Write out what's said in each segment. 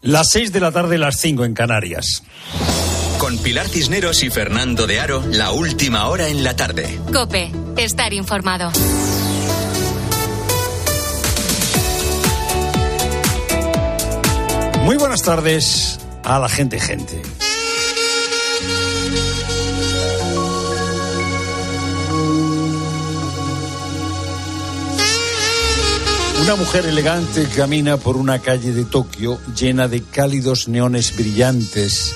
Las 6 de la tarde, las 5 en Canarias. Con Pilar Cisneros y Fernando de Aro, la última hora en la tarde. Cope, estar informado. Muy buenas tardes a la gente, gente. Una mujer elegante camina por una calle de Tokio llena de cálidos neones brillantes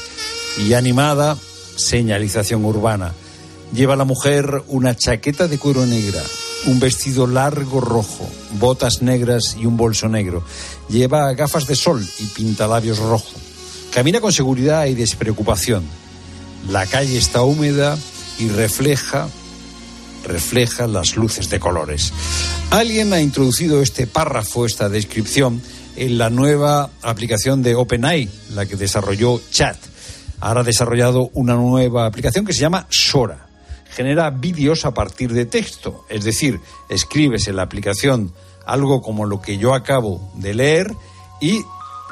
y animada señalización urbana. Lleva la mujer una chaqueta de cuero negra, un vestido largo rojo, botas negras y un bolso negro. Lleva gafas de sol y pintalabios rojo. Camina con seguridad y despreocupación. La calle está húmeda y refleja refleja las luces de colores. Alguien ha introducido este párrafo, esta descripción, en la nueva aplicación de OpenAI, la que desarrolló Chat. Ahora ha desarrollado una nueva aplicación que se llama Sora. Genera vídeos a partir de texto, es decir, escribes en la aplicación algo como lo que yo acabo de leer y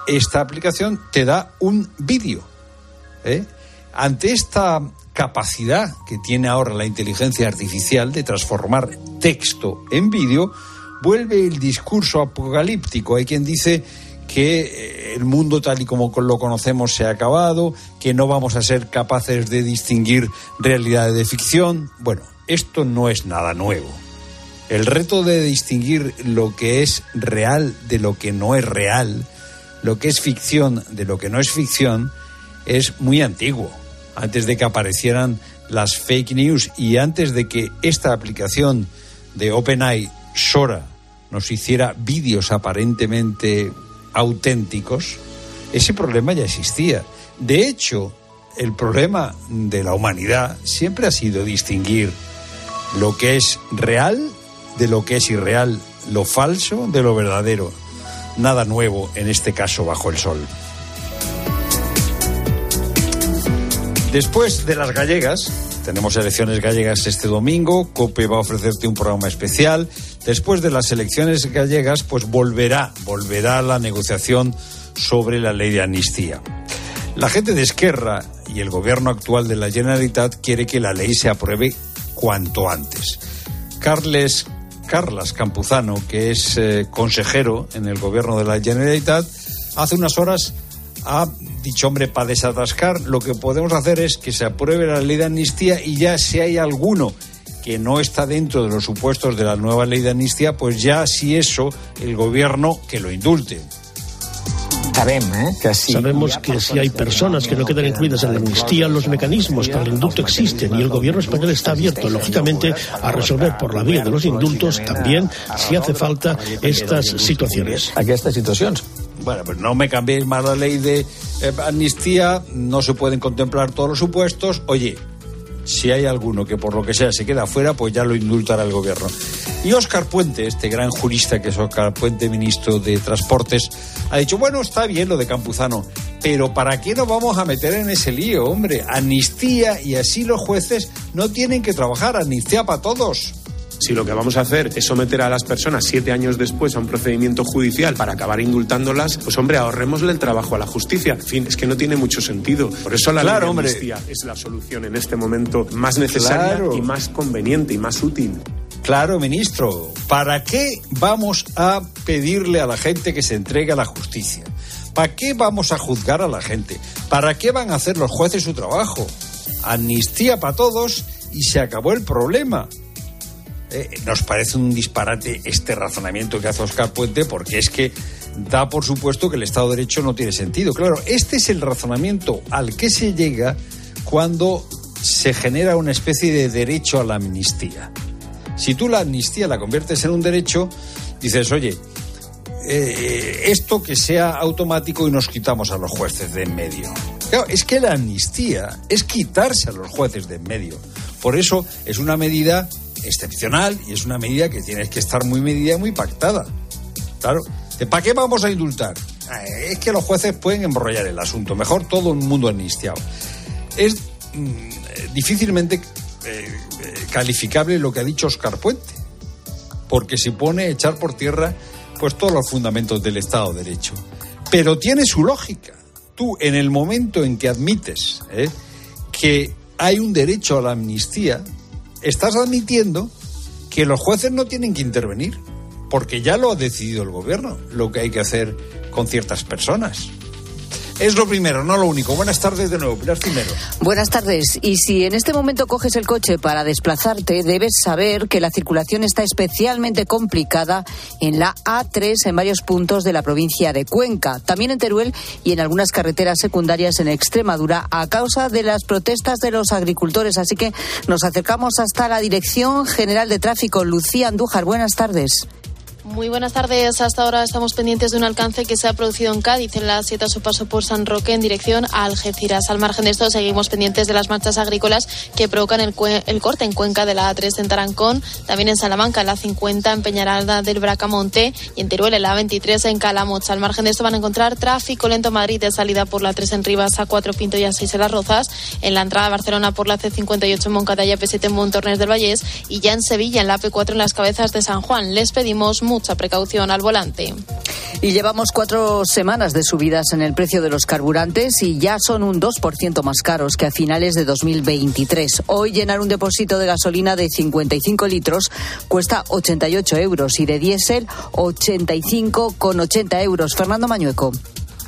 esta aplicación te da un vídeo. ¿eh? Ante esta capacidad que tiene ahora la inteligencia artificial de transformar texto en vídeo, vuelve el discurso apocalíptico. Hay quien dice que eh, el mundo tal y como lo conocemos se ha acabado, que no vamos a ser capaces de distinguir realidad de ficción. Bueno, esto no es nada nuevo. El reto de distinguir lo que es real de lo que no es real, lo que es ficción de lo que no es ficción, es muy antiguo antes de que aparecieran las fake news y antes de que esta aplicación de OpenAI, Sora, nos hiciera vídeos aparentemente auténticos, ese problema ya existía. De hecho, el problema de la humanidad siempre ha sido distinguir lo que es real de lo que es irreal, lo falso de lo verdadero. Nada nuevo en este caso bajo el sol. Después de las gallegas, tenemos elecciones gallegas este domingo, COPE va a ofrecerte un programa especial. Después de las elecciones gallegas, pues volverá, volverá la negociación sobre la ley de amnistía. La gente de Esquerra y el gobierno actual de la Generalitat quiere que la ley se apruebe cuanto antes. Carles Carlas Campuzano, que es eh, consejero en el gobierno de la Generalitat, hace unas horas ha dicho, hombre, para desatascar, lo que podemos hacer es que se apruebe la ley de amnistía y ya si hay alguno que no está dentro de los supuestos de la nueva ley de amnistía, pues ya si eso, el gobierno que lo indulte. Sabemos que si hay personas que no quedan incluidas en la amnistía, los mecanismos para el indulto existen y el gobierno español está abierto, lógicamente, a resolver por la vía de los indultos también, si hace falta, estas situaciones. Aquestes situacions. Bueno, pues no me cambiéis más la ley de eh, amnistía, no se pueden contemplar todos los supuestos. Oye, si hay alguno que por lo que sea se queda fuera, pues ya lo indultará el gobierno. Y Óscar Puente, este gran jurista que es Óscar Puente, ministro de Transportes, ha dicho, bueno, está bien lo de Campuzano, pero ¿para qué nos vamos a meter en ese lío, hombre? Amnistía y así los jueces no tienen que trabajar, amnistía para todos. Si lo que vamos a hacer es someter a las personas siete años después a un procedimiento judicial para acabar indultándolas, pues hombre, ahorrémosle el trabajo a la justicia. En fin, es que no tiene mucho sentido. Por eso la Claro, ley de es la solución en este momento más necesaria Claro. y más conveniente y más útil. Claro, ministro, ¿para qué vamos a pedirle a la gente que se entregue a la justicia? ¿Para qué vamos a juzgar a la gente? ¿Para qué van a hacer los jueces su trabajo? Amnistía para todos y se acabó el problema. Eh, nos parece un disparate este razonamiento que hace Oscar Puente porque es que da por supuesto que el Estado de Derecho no tiene sentido. Claro, este es el razonamiento al que se llega cuando se genera una especie de derecho a la amnistía. Si tú la amnistía la conviertes en un derecho, dices, oye, eh, esto que sea automático y nos quitamos a los jueces de en medio. Claro, es que la amnistía es quitarse a los jueces de en medio. Por eso es una medida excepcional y es una medida que tienes que estar muy medida y muy pactada. Claro, ¿de ¿para qué vamos a indultar? Eh, Es que los jueces pueden embrollar el asunto. Mejor todo un mundo amnistiado. Es mm, difícilmente eh, calificable lo que ha dicho Oscar Puente, porque se pone a echar por tierra pues todos los fundamentos del Estado de Derecho. Pero tiene su lógica. Tú, en el momento en que admites ¿eh? que hay un derecho a la amnistía, estás admitiendo que los jueces no tienen que intervenir, porque ya lo ha decidido el gobierno, lo que hay que hacer con ciertas personas. Es lo primero, no lo único. Buenas tardes de nuevo, Pilar Primero. Buenas tardes. Y si en este momento coges el coche para desplazarte, debes saber que la circulación está especialmente complicada en la A3 en varios puntos de la provincia de Cuenca, también en Teruel y en algunas carreteras secundarias en Extremadura a causa de las protestas de los agricultores. Así que nos acercamos hasta la Dirección General de Tráfico. Lucía Andújar, buenas tardes. Muy buenas tardes. Hasta ahora estamos pendientes de un alcance que se ha producido en Cádiz en la 7 a su paso por San Roque en dirección a Algeciras. Al margen de esto, seguimos pendientes de las marchas agrícolas que provocan el, el corte en Cuenca de la A3 en Tarancón, también en Salamanca, en la 50 en Peñaralda del Bracamonte y en Teruel, en la 23 en Calamoch. Al margen de esto van a encontrar tráfico lento en Madrid de salida por la 3 en Rivas a 4 Pinto y a 6 en Las Rozas, en la entrada a Barcelona por la C58 en Moncada y P7 en Montornes del Vallés y ya en Sevilla en la P4 en las cabezas de San Juan. Les pedimos mucha precaución al volante. Y llevamos cuatro semanas de subidas en el precio de los carburantes y ya son un 2% más caros que a finales de 2023. Hoy llenar un depósito de gasolina de 55 litros cuesta 88 euros y de diésel 85,80 euros. Fernando Mañueco.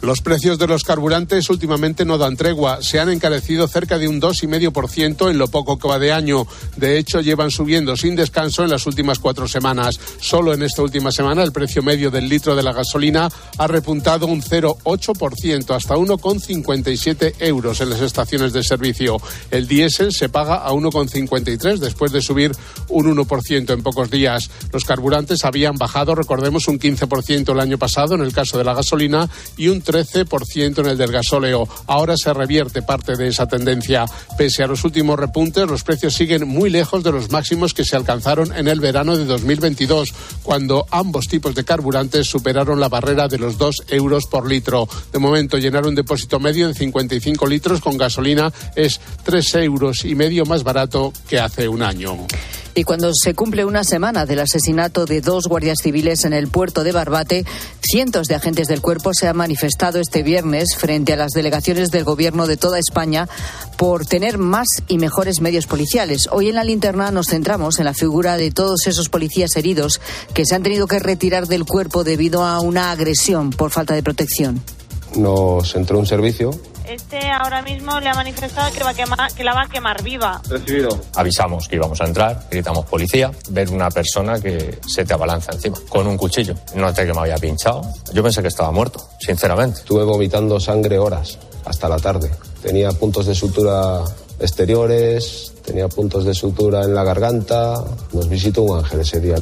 Los precios de los carburantes últimamente no dan tregua. Se han encarecido cerca de un 2,5% en lo poco que va de año. De hecho, llevan subiendo sin descanso en las últimas cuatro semanas. Solo en esta última semana el precio medio del litro de la gasolina ha repuntado un 0,8% hasta 1,57 euros en las estaciones de servicio. El diésel se paga a 1,53 después de subir un 1% en pocos días. Los carburantes habían bajado, recordemos, un 15% el año pasado en el caso de la gasolina y un 13% en el del gasóleo. Ahora se revierte parte de esa tendencia. Pese a los últimos repuntes, los precios siguen muy lejos de los máximos que se alcanzaron en el verano de 2022, cuando ambos tipos de carburantes superaron la barrera de los 2 euros por litro. De momento, llenar un depósito medio de 55 litros con gasolina es 3 euros y medio más barato que hace un año. Y cuando se cumple una semana del asesinato de dos guardias civiles en el puerto de Barbate, cientos de agentes del cuerpo se han manifestado este viernes frente a las delegaciones del gobierno de toda España por tener más y mejores medios policiales. Hoy en la linterna nos centramos en la figura de todos esos policías heridos que se han tenido que retirar del cuerpo debido a una agresión por falta de protección. Nos entró un servicio este ahora mismo le ha manifestado que, va a quemar, que la va a quemar viva. Recibido. Avisamos que íbamos a entrar, gritamos policía, ver una persona que se te abalanza encima con un cuchillo. No sé que me había pinchado. Yo pensé que estaba muerto, sinceramente. Estuve vomitando sangre horas, hasta la tarde. Tenía puntos de sutura exteriores, tenía puntos de sutura en la garganta. Nos visitó un ángel ese día.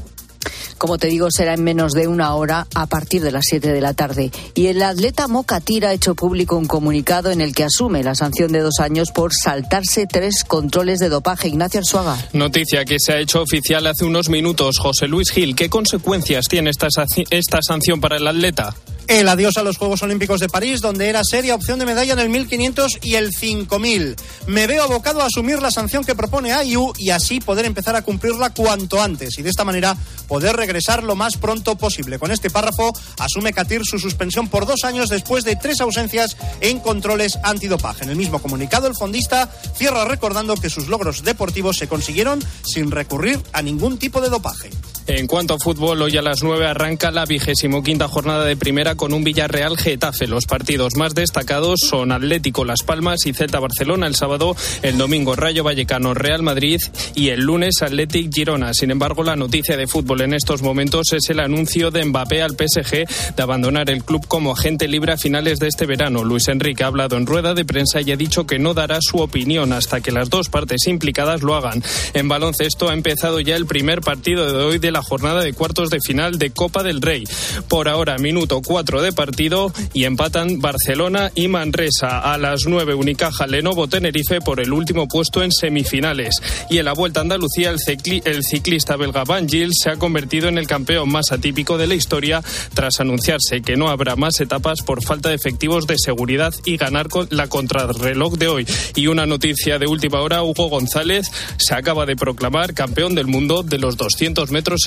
Como te digo, será en menos de una hora a partir de las 7 de la tarde. Y el atleta Mocatira ha hecho público un comunicado en el que asume la sanción de dos años por saltarse tres controles de dopaje. Ignacio Arzuaga. Noticia que se ha hecho oficial hace unos minutos. José Luis Gil, ¿qué consecuencias tiene esta, esta sanción para el atleta? El adiós a los Juegos Olímpicos de París, donde era seria opción de medalla en el 1500 y el 5000. Me veo abocado a asumir la sanción que propone AIU y así poder empezar a cumplirla cuanto antes y de esta manera poder regresar lo más pronto posible. Con este párrafo asume Katir su suspensión por dos años después de tres ausencias en controles antidopaje. En el mismo comunicado, el fondista cierra recordando que sus logros deportivos se consiguieron sin recurrir a ningún tipo de dopaje. En cuanto a fútbol, hoy a las 9 arranca la vigésimo quinta jornada de primera con un Villarreal Getafe. Los partidos más destacados son Atlético Las Palmas y Celta Barcelona el sábado, el domingo Rayo Vallecano Real Madrid y el lunes Atlético Girona. Sin embargo, la noticia de fútbol en estos momentos es el anuncio de Mbappé al PSG de abandonar el club como agente libre a finales de este verano. Luis Enrique ha hablado en rueda de prensa y ha dicho que no dará su opinión hasta que las dos partes implicadas lo hagan. En baloncesto ha empezado ya el primer partido de hoy de la jornada de cuartos de final de Copa del Rey. Por ahora, minuto 4 de partido y empatan Barcelona y Manresa. A las 9, Unicaja Lenovo Tenerife por el último puesto en semifinales. Y en la Vuelta a Andalucía, el, ciclista belga Van Gil se ha convertido en el campeón más atípico de la historia tras anunciarse que no habrá más etapas por falta de efectivos de seguridad y ganar con la contrarreloj de hoy. Y una noticia de última hora, Hugo González se acaba de proclamar campeón del mundo de los 200 metros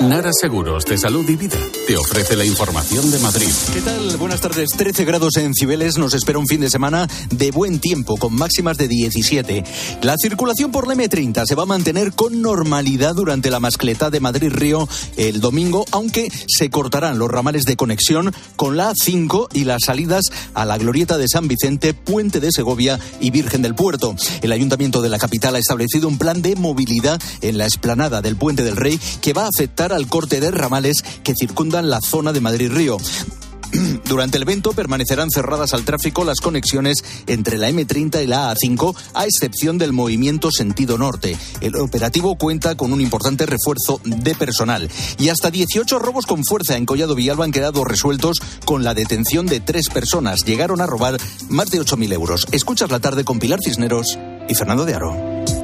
Nara Seguros de Salud y Vida te ofrece la información de Madrid. ¿Qué tal? Buenas tardes. 13 grados en Cibeles. Nos espera un fin de semana de buen tiempo, con máximas de 17. La circulación por la M30 se va a mantener con normalidad durante la mascleta de Madrid-Río el domingo, aunque se cortarán los ramales de conexión con la A5 y las salidas a la glorieta de San Vicente, Puente de Segovia y Virgen del Puerto. El Ayuntamiento de la capital ha establecido un plan de movilidad en la explanada del Puente del Rey que va a afectar al corte de ramales que circundan la zona de Madrid-Río. Durante el evento permanecerán cerradas al tráfico las conexiones entre la M30 y la A5, a excepción del movimiento sentido norte. El operativo cuenta con un importante refuerzo de personal. Y hasta 18 robos con fuerza en Collado Villalba han quedado resueltos con la detención de tres personas. Llegaron a robar más de 8.000 euros. Escuchas la tarde con Pilar Cisneros y Fernando de Aro.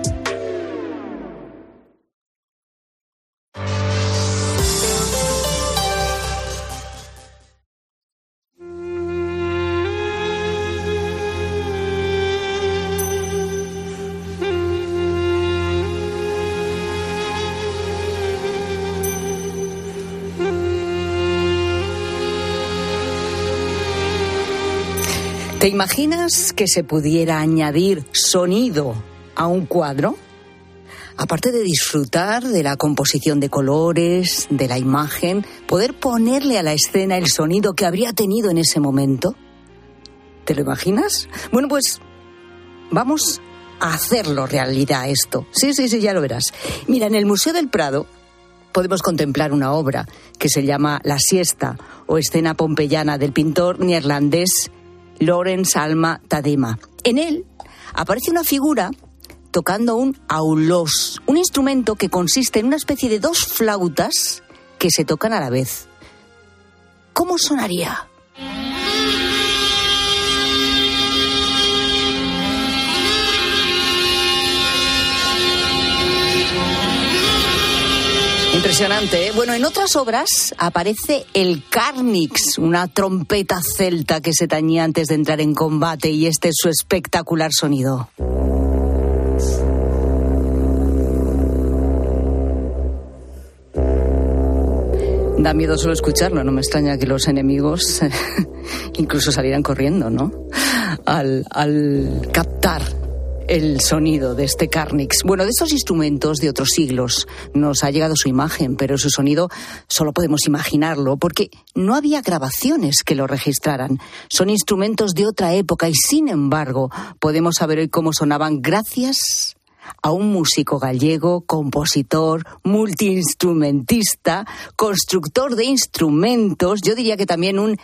¿Te imaginas que se pudiera añadir sonido a un cuadro? Aparte de disfrutar de la composición de colores, de la imagen, poder ponerle a la escena el sonido que habría tenido en ese momento. ¿Te lo imaginas? Bueno, pues vamos a hacerlo realidad esto. Sí, sí, sí, ya lo verás. Mira, en el Museo del Prado podemos contemplar una obra que se llama La siesta o escena pompeyana del pintor neerlandés Lorenz Alma Tadema. En él aparece una figura tocando un aulos, un instrumento que consiste en una especie de dos flautas que se tocan a la vez. ¿Cómo sonaría? Impresionante. ¿eh? Bueno, en otras obras aparece el Carnix, una trompeta celta que se tañía antes de entrar en combate y este es su espectacular sonido. Da miedo solo escucharlo, no me extraña que los enemigos incluso salieran corriendo, ¿no? Al, al captar el sonido de este Carnix. Bueno, de estos instrumentos de otros siglos nos ha llegado su imagen, pero su sonido solo podemos imaginarlo porque no había grabaciones que lo registraran. Son instrumentos de otra época y sin embargo podemos saber hoy cómo sonaban gracias a un músico gallego, compositor, multiinstrumentista, constructor de instrumentos, yo diría que también un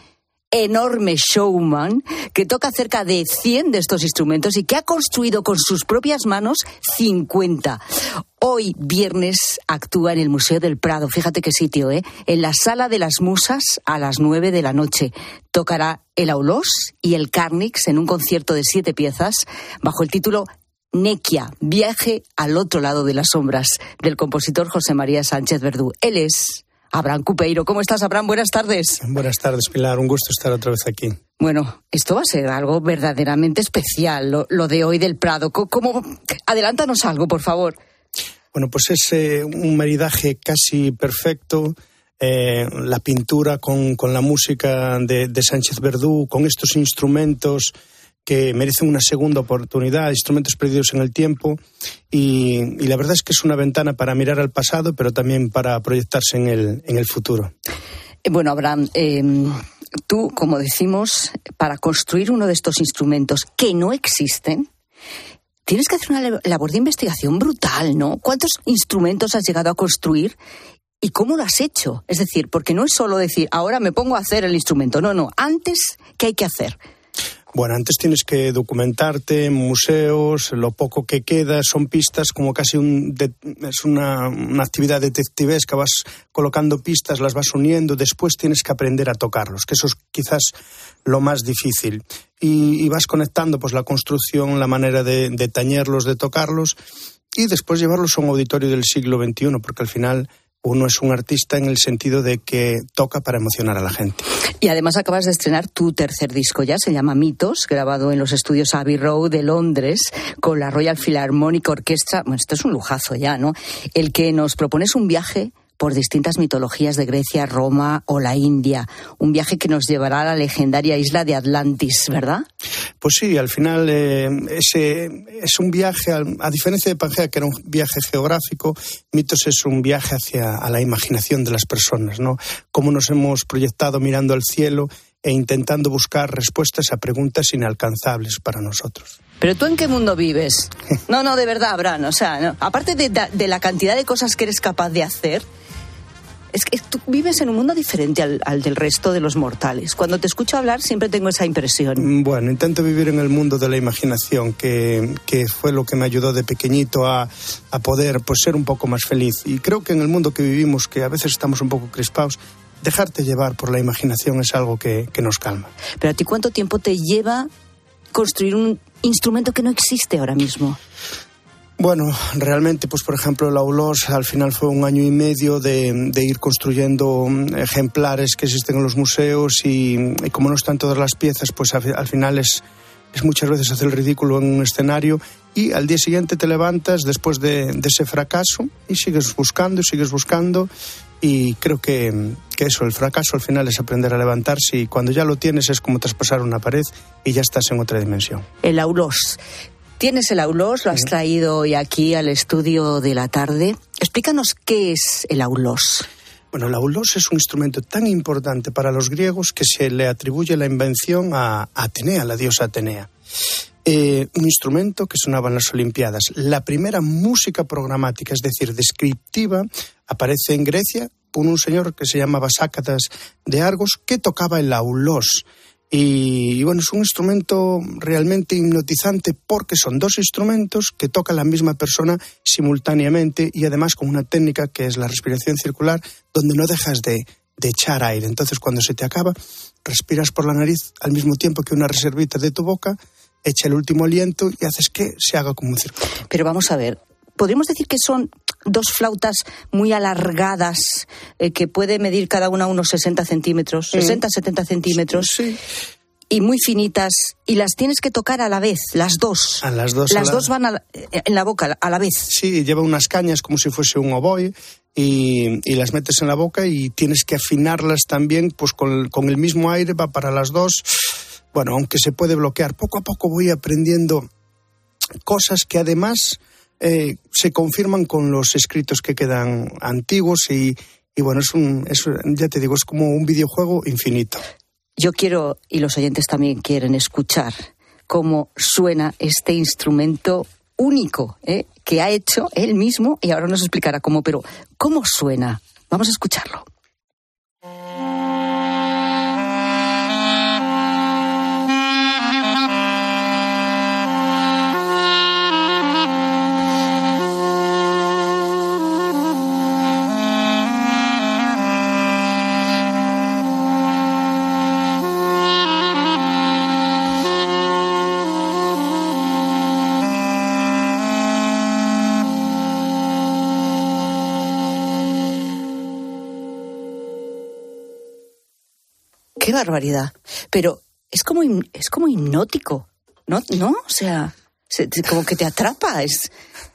enorme showman que toca cerca de 100 de estos instrumentos y que ha construido con sus propias manos 50. Hoy, viernes, actúa en el Museo del Prado. Fíjate qué sitio, ¿eh? En la Sala de las Musas a las 9 de la noche. Tocará el Aulós y el Carnix en un concierto de siete piezas bajo el título Nequia, viaje al otro lado de las sombras, del compositor José María Sánchez Verdú. Él es Abraham Cupeiro. ¿Cómo estás, Abraham? Buenas tardes. Buenas tardes, Pilar. Un gusto estar otra vez aquí. Bueno, esto va a ser algo verdaderamente especial, lo, de hoy del Prado. ¿Cómo? Adelántanos algo, por favor. Bueno, pues es eh, un maridaje casi perfecto. Eh, la pintura con, la música de, de Sánchez Verdú, con estos instrumentos que merecen una segunda oportunidad, instrumentos perdidos en el tiempo y, la verdad es que es una ventana para mirar al pasado, pero también para proyectarse en el, en el futuro. Eh, bueno, Abraham, em, tú, como decimos, para construir uno de estos instrumentos que no existen, tienes que hacer una labor de investigación brutal, ¿no? ¿Cuántos instrumentos has llegado a construir ¿Y cómo lo has hecho? Es decir, porque no es solo decir, ahora me pongo a hacer el instrumento. No, no. Antes, ¿qué hay que hacer? Bueno, antes tienes que documentarte en museos, lo poco que queda. Son pistas, como casi un es una, actividad detectivesca, vas colocando pistas, las vas uniendo, después tienes que aprender a tocarlos, que eso es quizás lo más difícil. Y, vas conectando pues la construcción, la manera de, de tañerlos, de tocarlos, y después llevarlos a un auditorio del siglo XXI, porque al final uno es un artista en el sentido de que toca para emocionar a la gente. Y además acabas de estrenar tu tercer disco ya, se llama Mitos, grabado en los estudios Abbey Road de Londres con la Royal Philharmonic Orchestra. Bueno, esto es un lujazo ya, ¿no? El que nos propones un viaje por distintas mitologías de Grecia, Roma o la India. Un viaje que nos llevará a la legendaria isla de Atlantis, ¿verdad? Pues sí, al final eh, ese es un viaje, a, diferencia de Pangea, que era un viaje geográfico, Mitos es un viaje hacia a la imaginación de las personas, ¿no? Cómo nos hemos proyectado mirando al cielo e intentando buscar respuestas a preguntas inalcanzables para nosotros. Pero tú en qué mundo vives? No, no, de verdad, Abraham. O sea, aparte de, de la cantidad de cosas que eres capaz de hacer, es que tú vives en un mundo diferente al, del resto de los mortales. Cuando te escucho hablar siempre tengo esa impresión. Mm, bueno, intento vivir en el mundo de la imaginación, que, que fue lo que me ayudó de pequeñito a, a, poder pues, ser un poco más feliz. Y creo que en el mundo que vivimos, que a veces estamos un poco crispados, dejarte llevar por la imaginación es algo que, que nos calma. Pero a ti cuánto tiempo te lleva construir un instrumento que no existe ahora mismo? Bueno, realmente, pues por ejemplo, el Aulos al final fue un año y medio de, ir construyendo mm, ejemplares que existen en los museos y, como no están todas las piezas, pues al, final es, muchas veces hacer el ridículo en un escenario y al día siguiente te levantas después de, ese fracaso y sigues buscando y sigues buscando y creo que, que, eso, el fracaso al final es aprender a levantarse y cuando ya lo tienes es como traspasar una pared y ya estás en otra dimensión. El Aulos Tienes el aulos, lo has traído hoy aquí al estudio de la tarde. Explícanos qué es el aulos. Bueno, el aulos es un instrumento tan importante para los griegos que se le atribuye la invención a Atenea, la diosa Atenea. Eh, un instrumento que sonaba en las Olimpiadas. La primera música programática, es decir, descriptiva, aparece en Grecia por un señor que se llamaba Sácatas de Argos, que tocaba el aulos. Y, bueno, es un instrumento realmente hipnotizante porque son dos instrumentos que toca la misma persona simultáneamente y además con una técnica que es la respiración circular, donde no dejas de, de echar aire. Entonces, cuando se te acaba, respiras por la nariz al mismo tiempo que una reservita de tu boca, echa el último aliento y haces que se haga como un círculo. Pero vamos a ver, podríamos decir que son dos flautas muy alargadas eh, que puede medir cada una unos 60 centímetros, 60, 70 centímetros. Sí. Y muy finitas, y las tienes que tocar a la vez, las dos. A las dos. Las dos van en la boca a la vez. Sí, lleva unas cañas como si fuese un oboe y, y, las metes en la boca y tienes que afinarlas también, pues con, con el mismo aire va para las dos. Bueno, aunque se puede bloquear, poco a poco voy aprendiendo cosas que además eh, se confirman con los escritos que quedan antiguos y, bueno, es un, ya te digo, es como un videojuego infinito. Yo quiero, y los oyentes también quieren escuchar cómo suena este instrumento único ¿eh? que ha hecho él mismo y ahora nos explicará cómo, pero ¿cómo suena? Vamos a escucharlo. Qué barbaridad. Pero es como, es como hipnótico, ¿no? ¿No? O sea, como que te atrapa. Es...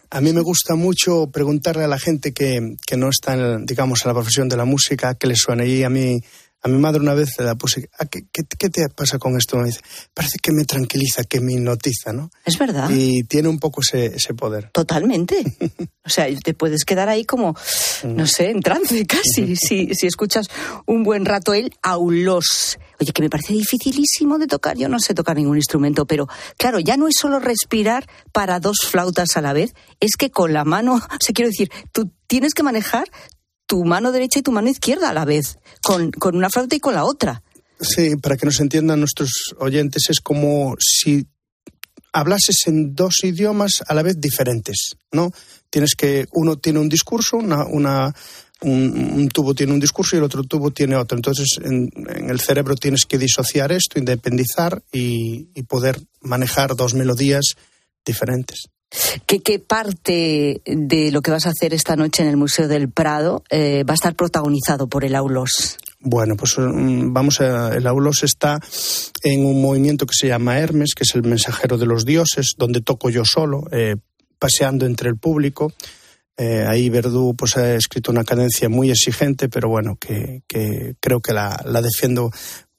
A mí me gusta mucho preguntarle a la gente que, que no está, en, digamos, en la profesión de la música, qué le suena. Y a mí a mi madre una vez la puse, ¿qué, qué, te pasa con esto? Me dice, parece que me tranquiliza, que me hipnotiza, ¿no? Es verdad. Y tiene un poco ese, ese poder. Totalmente. o sea, te puedes quedar ahí como, no sé, en trance casi, si, si escuchas un buen rato el aulos. Oye, que me parece dificilísimo de tocar. Yo no sé tocar ningún instrumento, pero claro, ya no es solo respirar para dos flautas a la vez, es que con la mano, o sea, quiero decir, tú tienes que manejar tu mano derecha y tu mano izquierda a la vez, con, con una flauta y con la otra. Sí, para que nos entiendan nuestros oyentes, es como si hablases en dos idiomas a la vez diferentes, ¿no? Tienes que, uno tiene un discurso, una, una un, tubo tiene un discurso y el otro tubo tiene otro. Entonces, en, el cerebro tienes que disociar esto, independizar y, y poder manejar dos melodías diferentes. ¿Qué, ¿Qué, parte de lo que vas a hacer esta noche en el Museo del Prado eh, va a estar protagonizado por el Aulos? Bueno, pues mm, vamos a. El Aulos está en un movimiento que se llama Hermes, que es el mensajero de los dioses, donde toco yo solo, eh, paseando entre el público. Eh, ahí Verdú pues, ha escrito una cadencia muy exigente, pero bueno, que, que creo que la, la defiendo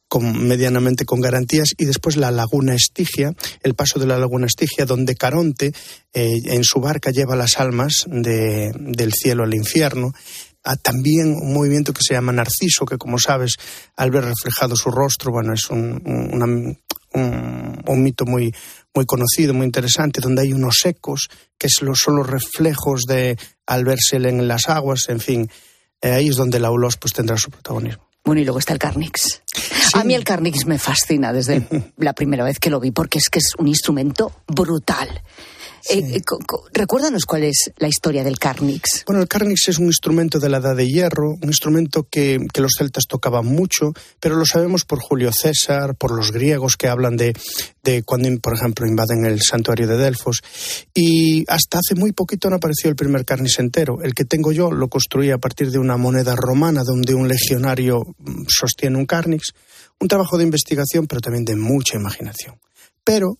con, medianamente con garantías, y después la Laguna Estigia, el paso de la Laguna Estigia, donde Caronte eh, en su barca lleva las almas de, del cielo al infierno. Ah, también un movimiento que se llama Narciso, que como sabes, al ver reflejado su rostro, bueno, es un, una, un, un, mito muy, muy conocido, muy interesante, donde hay unos ecos que son los reflejos de al verse en las aguas, en fin, eh, ahí es donde la Aulos pues tendrá su protagonismo. Bueno, y luego está el Carnix. Sí. A mí el Carnix me fascina desde la primera vez que lo vi, porque es que es un instrumento brutal. Sí. Eh, recuérdanos cuál es la historia del Carnix. Bueno, el Carnix es un instrumento de la Edad de Hierro, un instrumento que, que, los celtas tocaban mucho, pero lo sabemos por Julio César, por los griegos que hablan de, de cuando, por ejemplo, invaden el santuario de Delfos. Y hasta hace muy poquito no apareció el primer Carnix entero. El que tengo yo lo construí a partir de una moneda romana donde un legionario mm, sostiene un Carnix. Un trabajo de investigación, pero también de mucha imaginación. Pero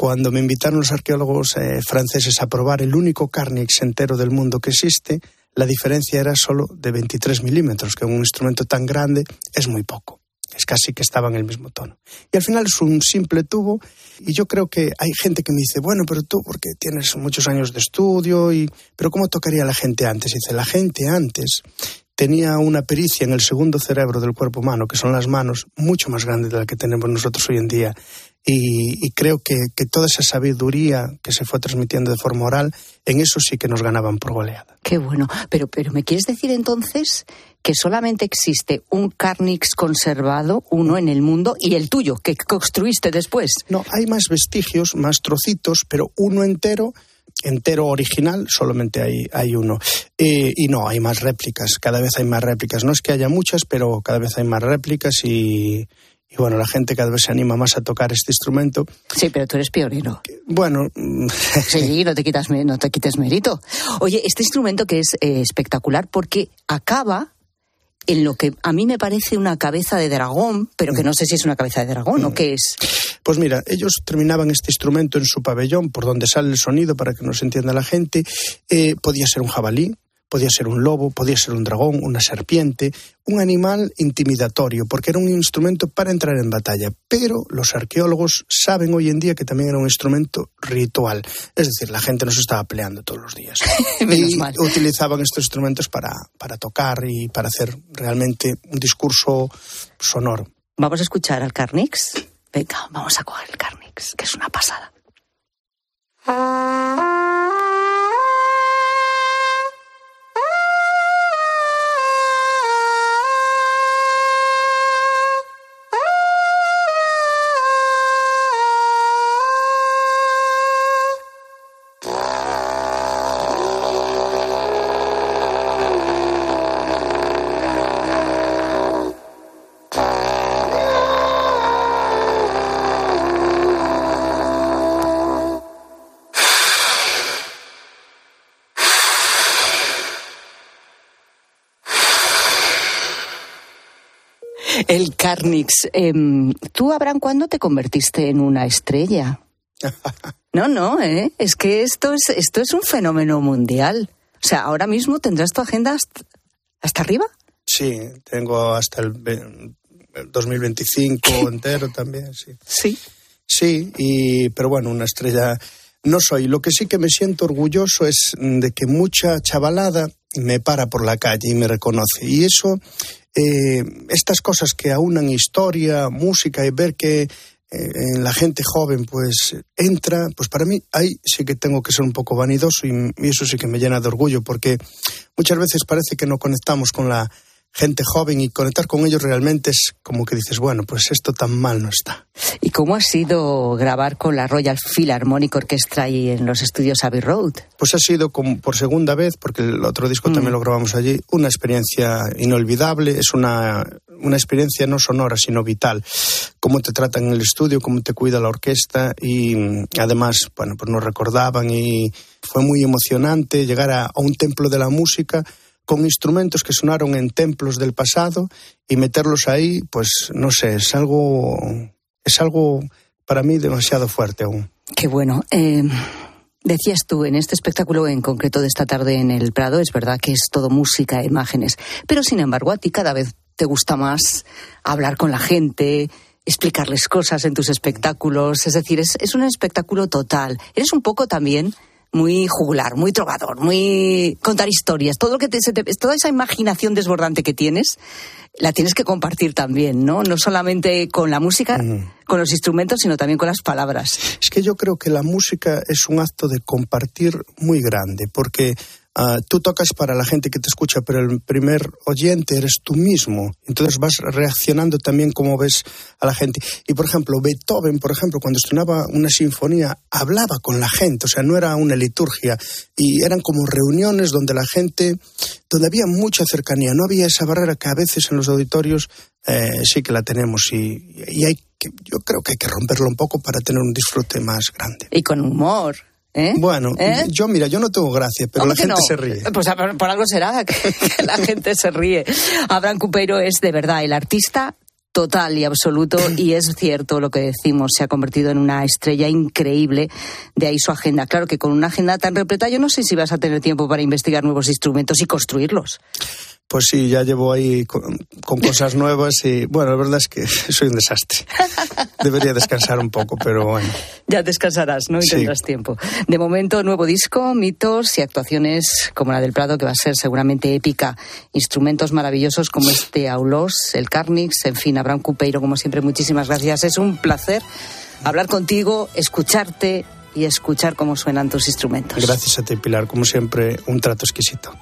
cuando me invitaron los arqueólogos eh, franceses a probar el único carnix entero del mundo que existe, la diferencia era solo de 23 milímetros, que en un instrumento tan grande es muy poco. Es casi que estaba en el mismo tono. Y al final es un simple tubo y yo creo que hay gente que me dice, bueno, pero tú porque tienes muchos años de estudio y pero ¿cómo tocaría la gente antes? Y dice, la gente antes tenía una pericia en el segundo cerebro del cuerpo humano, que son las manos, mucho más grande de la que tenemos nosotros hoy en día. Y, y, creo que, que, toda esa sabiduría que se fue transmitiendo de forma oral, en eso sí que nos ganaban por goleada. Qué bueno. Pero, pero ¿me quieres decir entonces que solamente existe un Carnix conservado, uno en el mundo, y el tuyo, que construiste después? No, hay más vestigios, más trocitos, pero uno entero entero original, solamente hay, hay uno. Eh, y no, hay más réplicas, cada vez hay más réplicas. No es que haya muchas, pero cada vez hay más réplicas y, y bueno, la gente cada vez se anima más a tocar este instrumento. Sí, pero tú eres pionero. Bueno. sí, no te, quitas, no te quites mérito. Oye, este instrumento que es eh, espectacular porque acaba en lo que a mí me parece una cabeza de dragón, pero que no sé si es una cabeza de dragón o qué es. Pues mira, ellos terminaban este instrumento en su pabellón, por donde sale el sonido para que nos entienda la gente. Eh, podía ser un jabalí, podía ser un lobo, podía ser un dragón, una serpiente, un animal intimidatorio, porque era un instrumento para entrar en batalla. Pero los arqueólogos saben hoy en día que también era un instrumento ritual. Es decir, la gente no se estaba peleando todos los días. y mal. utilizaban estos instrumentos para, para tocar y para hacer realmente un discurso sonoro. Vamos a escuchar al Carnix. Venga, vamos a coger el Carnix, que es una pasada. El Carnix. Eh, ¿Tú, Abraham, cuándo te convertiste en una estrella? No, no, ¿eh? Es que esto es, esto es un fenómeno mundial. O sea, ahora mismo tendrás tu agenda hasta, hasta arriba. Sí, tengo hasta el, el 2025 ¿Qué? entero también, sí. Sí. Sí, y, pero bueno, una estrella no soy. Lo que sí que me siento orgulloso es de que mucha chavalada me para por la calle y me reconoce. Y eso eh, estas cosas que aunan historia, música y ver que eh, en la gente joven pues entra, pues para mí ahí sí que tengo que ser un poco vanidoso y, y, eso sí que me llena de orgullo porque muchas veces parece que no conectamos con la gente joven y conectar con ellos realmente es como que dices, bueno, pues esto tan mal no está. ¿Y cómo ha sido grabar con la Royal Philharmonic Orchestra ahí en los estudios Abbey Road? Pues ha sido como por segunda vez, porque el otro disco también lo grabamos allí, una experiencia inolvidable, es una, una experiencia no sonora, sino vital. Cómo te tratan en el estudio, cómo te cuida la orquesta y mm, además, bueno, pues nos recordaban y fue muy emocionante llegar a, a un templo de la música con instrumentos que sonaron en templos del pasado y meterlos ahí, pues no sé, es algo, es algo para mí demasiado fuerte aún. Qué bueno. Eh, decías tú, en este espectáculo en concreto de esta tarde en el Prado, es verdad que es todo música, imágenes, pero sin embargo a ti cada vez te gusta más hablar con la gente, explicarles cosas en tus espectáculos, es decir, es un espectáculo total. Eres un poco también muy jugular, muy trovador, muy contar historias, todo lo que te, se te- toda esa imaginación desbordante que tienes, la tienes que compartir también, ¿no? No solamente con la música, con los instrumentos, sino también con las palabras. Es que yo creo que la música es un acto de compartir muy grande, porque ah, tú tocas para la gente que te escucha, pero el primer oyente eres tú mismo. Entonces vas reaccionando también como ves a la gente. Y por ejemplo, Beethoven, por ejemplo, cuando estrenaba una sinfonía, hablaba con la gente, o sea, no era una liturgia. Y eran como reuniones donde la gente, donde había mucha cercanía, no había esa barrera que a veces en los auditorios eh, sí que la tenemos. Y, y hay que, yo creo que hay que romperlo un poco para tener un disfrute más grande. Y con humor. ¿Eh? Bueno, ¿Eh? yo mira, yo no tengo gracia, pero ¿Cómo la gente no? se ríe. Pues por algo será que, que la gente se ríe. Abraham Cupeiro es de verdad el artista total y absoluto y es cierto lo que decimos, se ha convertido en una estrella increíble, de ahí su agenda. Claro que con una agenda tan repleta yo no sé si vas a tener tiempo para investigar nuevos instrumentos y construirlos. Pues sí, ya llevo ahí con, con cosas nuevas y bueno, la verdad es que soy un desastre. Debería descansar un poco, pero bueno. Ya descansarás, ¿no? Y Sí. tendrás tiempo. De momento, nuevo disco, mitos y actuaciones como la del Prado, que va a ser seguramente épica. Instrumentos maravillosos como este Aulós, el Carnix, en fin, Abraham Cupeiro, como siempre, muchísimas gracias. Es un placer hablar contigo, escucharte y escuchar cómo suenan tus instrumentos. Gracias a ti, Pilar, como siempre, un trato exquisito.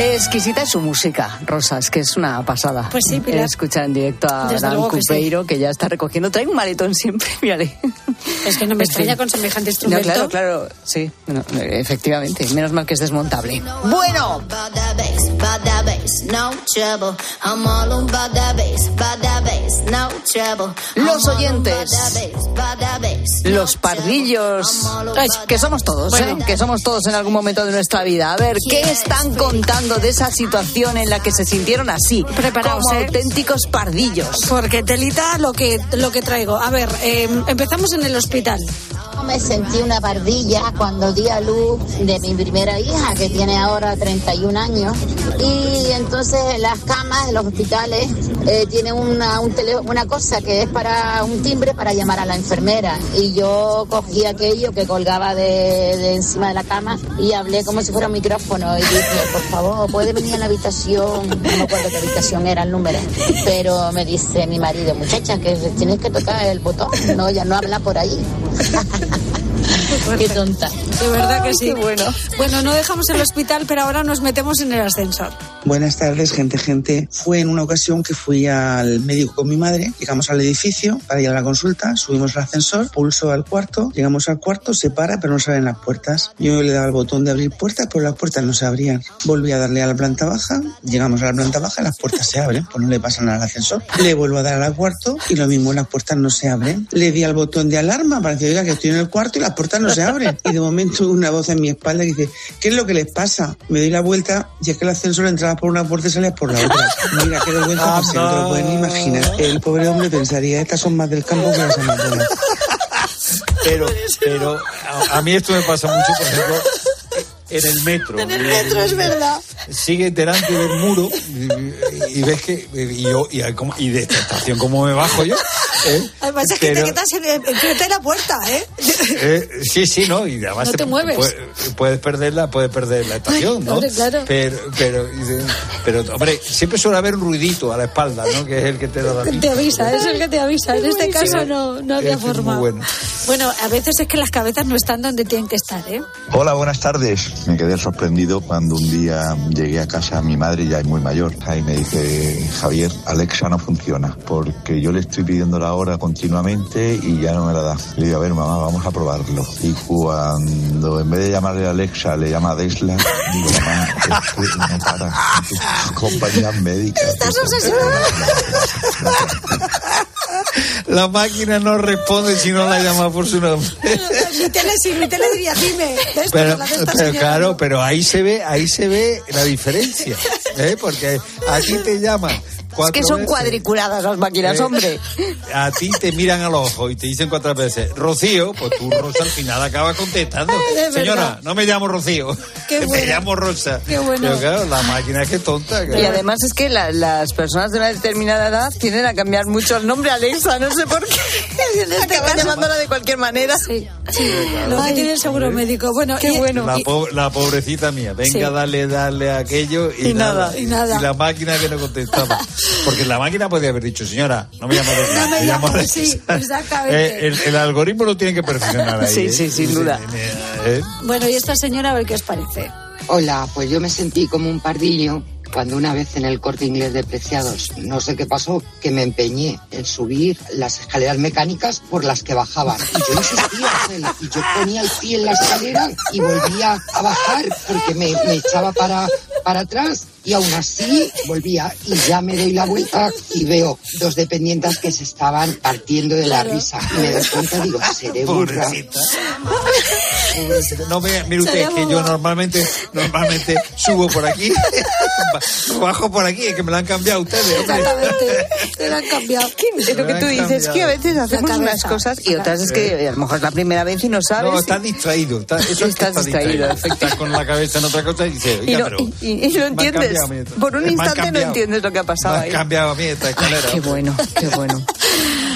Exquisita es su música, Rosas, que es una pasada. Pues sí, Pilar. Escuchar en directo a Desde que sí. Cupeiro, que ya está recogiendo. Trae un maletón siempre, mírale. Es que no me En extraña fin. con semejante No, instrumento. claro, claro, sí, no, efectivamente. Menos mal que es desmontable. Bueno, los oyentes, los pardillos, ay, que somos todos, ¿eh? Bueno. que somos todos en algún momento de nuestra vida. A ver, ¿qué están contando de esa situación en la que se sintieron así? Preparaos, como ¿eh? auténticos pardillos. Porque telita lo que, lo que traigo. A ver, eh, empezamos en el hospital. Me sentí una pardilla cuando di a luz de mi primera hija, que tiene ahora 31 años. Y entonces las camas de los hospitales eh, tienen una, un tele- una cosa que es para un timbre para llamar a la enfermera. Y yo cogí aquello que colgaba de, de encima de la cama y hablé como si fuera un micrófono. Y dije, por favor, puede venir a la habitación. No me acuerdo qué habitación era el número. Pero me dice mi marido, muchacha, que tienes que tocar el botón. No, ya no habla por ahí. Qué tonta. De verdad que sí. bueno. Bueno, no dejamos el hospital, pero ahora nos metemos en el ascensor. Buenas tardes, gente, gente. Fue en una ocasión que fui al médico con mi madre, llegamos al edificio para ir a la consulta, subimos al ascensor, pulso al cuarto, llegamos al cuarto, se para, pero no se abren las puertas. Yo le daba el botón de abrir puertas, pero las puertas no se abrían. Volví a darle a la planta baja, llegamos a la planta baja, las puertas se abren, pues no le pasa nada al ascensor. Le vuelvo a dar al cuarto y lo mismo, las puertas no se abren. Le di al botón de alarma para que oiga que estoy en el cuarto y las puertas no se abren. Y de momento una voz en mi espalda que dice, ¿qué es lo que les pasa? Me doy la vuelta y es que el ascensor entraba por una puerta y salía por la otra. Mira, qué vergüenza pasé, no te lo pueden imaginar. El pobre hombre pensaría, estas son más del campo que las amazonas. Pero, pero a, a mí esto me pasa mucho, por ejemplo, en el metro. En el metro, es verdad. Sigue delante del muro y, y ves que y yo y, hay como- y de esta estación cómo me bajo yo ¿eh? Además es que te quedas en, enfrente de la puerta, ¿eh? ¿eh? Sí, sí, ¿no? Y además No te mueves. Puedes, puedes perder la, puedes perder la estación, ¿no? hombre, claro. Pero, pero, pero, hombre, siempre suele haber un ruidito a la espalda, ¿no? Que es el que te da la Te avisa, es el que te avisa. En este caso no, no había forma. bueno. Bueno, a veces es que las cabezas no están donde tienen que estar, ¿eh? Hola, buenas tardes. Me quedé sorprendido cuando un día llegué a casa, mi madre ya es muy mayor, y me dice, Javier, Alexa no funciona, porque yo le estoy pidiendo la hora continuamente y ya no me la da. Le digo, a ver, mamá, vamos a probarlo. Y cuando en vez de llamarle a Alexa, le llama a Tesla, digo, mamá, es que no para. Compañías médicas. Estás obsesionada. La máquina no responde si no la llama por su nombre. mi tele sí, mi tele diría, dime. Pero, claro, pero ahí se ve, ahí se ve la diferencia, ¿eh? porque a ti te llaman. Es que son veces, cuadriculadas las máquinas, Eh, hombre. A ti te miran al ojo y te dicen cuatro veces, Rocío, pues tú, Rosa, al final acabas contestando. Es Señora, verdad. no me llamo Rocío, Qué me bueno. llamo Rosa. Qué bueno. Pero claro, la máquina es que tonta. Y claro. además es que la- las personas de una determinada edad tienden a cambiar mucho el nombre a Alexa, no sé por qué. Este Acaban llamándola de cualquier manera. Sí, Lo que tiene el seguro médico. Bueno, Qué y- bueno. La, y- po- la pobrecita mía, venga, Sí. dale, dale a aquello y, Y nada, y nada. Y la máquina que no contestaba. Porque la máquina podía haber dicho, señora, no me llamo Alexa, No me me llamo llamo, Alexa". sí, exactamente. Eh, el, el algoritmo lo tienen que perfeccionar ahí. Sí, ¿eh? sí, sin duda. Eh, Bueno, y esta señora, a ver qué os parece. Hola, pues yo me sentí como un pardillo cuando una vez en el corte inglés de Preciados, no sé qué pasó, que me empeñé en subir las escaleras mecánicas por las que bajaban. Y yo insistía, y yo ponía el pie en la escalera y volvía a bajar porque me, me echaba para, para atrás y aún así volvía y ya me doy la vuelta y veo dos dependientes que se estaban partiendo de la risa. Y me doy cuenta, digo, seré burra. Pobrecita. Pobrecita. No me, mire usted, que yo normalmente, normalmente subo por aquí, bajo por aquí, es que me la han cambiado ustedes. hombre. Exactamente. Te lo han cambiado. Es lo que tú dices, que a veces hacemos unas cosas y otras es que a lo mejor es la primera vez y no sabes. No, estás distraído. Está, eso es que Estás estás distraído, distraído. Estás con la cabeza en otra cosa y dices, y, oiga, no, pero... y- y- y no entiendes. Por un instante no entiendes lo que ha pasado ahí. cambiado a mí esta escalera. Qué bueno, qué bueno.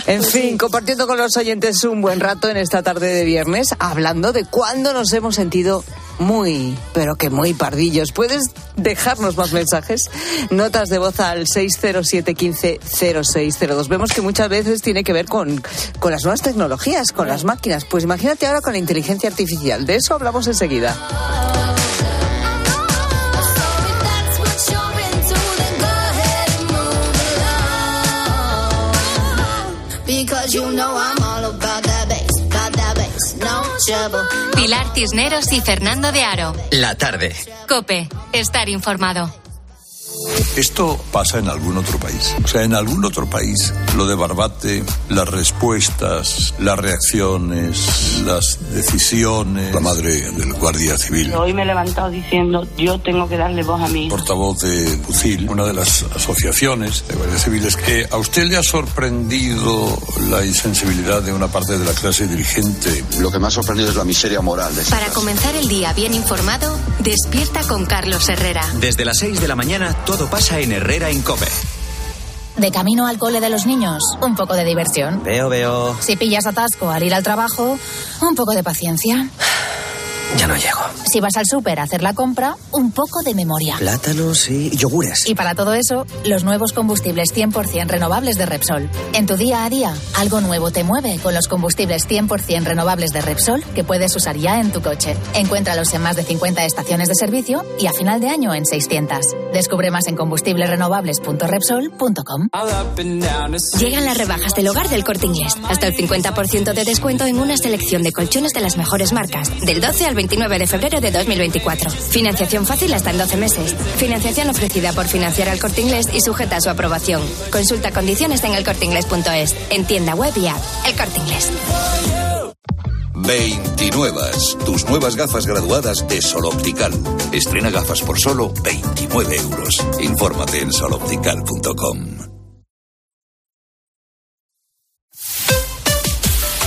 En fin, compartiendo con los oyentes un buen rato en esta tarde de viernes, hablando de cuándo nos hemos sentido muy, pero que muy pardillos. Puedes dejarnos más mensajes, notas de voz al 607 15 0602. Vemos que muchas veces tiene que ver con, con las nuevas tecnologías, con las máquinas. Pues imagínate ahora con la inteligencia artificial. De eso hablamos enseguida. Pilar Cisneros y Fernando de Aro. La tarde. Cope, estar informado. Esto pasa en algún otro país. O sea, en algún otro país lo de Barbate, las respuestas, las reacciones, las decisiones. La madre del guardia civil. Hoy me he levantado diciendo, yo tengo que darle voz a mí. portavoz de UCIL, una de las asociaciones de guardias civiles, que a usted le ha sorprendido la insensibilidad de una parte de la clase dirigente. Lo que me ha sorprendido es la miseria moral de Para clase. comenzar el día bien informado, despierta con Carlos Herrera. Desde las 6 de la mañana todo pasa en Herrera en Cope. De camino al cole de los niños, un poco de diversión. Veo, veo. Si pillas atasco al ir al trabajo, un poco de paciencia. Ya no llego. Si vas al súper a hacer la compra, un poco de memoria. Plátanos y yogures. Y para todo eso, los nuevos combustibles 100% renovables de Repsol. En tu día a día, algo nuevo te mueve con los combustibles 100% renovables de Repsol que puedes usar ya en tu coche. Encuéntralos en más de 50 estaciones de servicio y a final de año en 600. Descubre más en combustiblesrenovables.repsol.com. Llegan las rebajas del hogar del corte inglés. Hasta el 50% de descuento en una selección de colchones de las mejores marcas. Del 12 al 29 de febrero de 2024. Financiación fácil hasta en 12 meses. Financiación ofrecida por financiar al corte inglés y sujeta a su aprobación. Consulta condiciones en elcorteinglés.es. En tienda web y app. El corte inglés. 29. Tus nuevas gafas graduadas de Sol Optical. Estrena gafas por solo 29 euros. Infórmate en soloptical.com.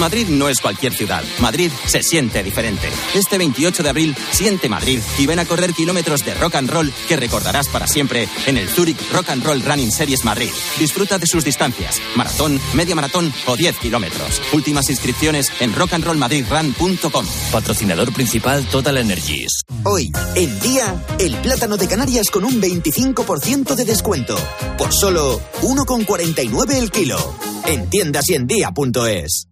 Madrid no es cualquier ciudad. Madrid se siente diferente. Este 28 de abril, siente Madrid y ven a correr kilómetros de rock and roll que recordarás para siempre en el Zurich Rock and Roll Running Series Madrid. Disfruta de sus distancias, maratón, media maratón o 10 kilómetros. Últimas inscripciones en rockandrollmadridrun.com. Patrocinador principal Total Energies. Hoy, en día, el plátano de Canarias con un 25% de descuento. Por solo 1,49 el kilo. En tiendas y en día.es.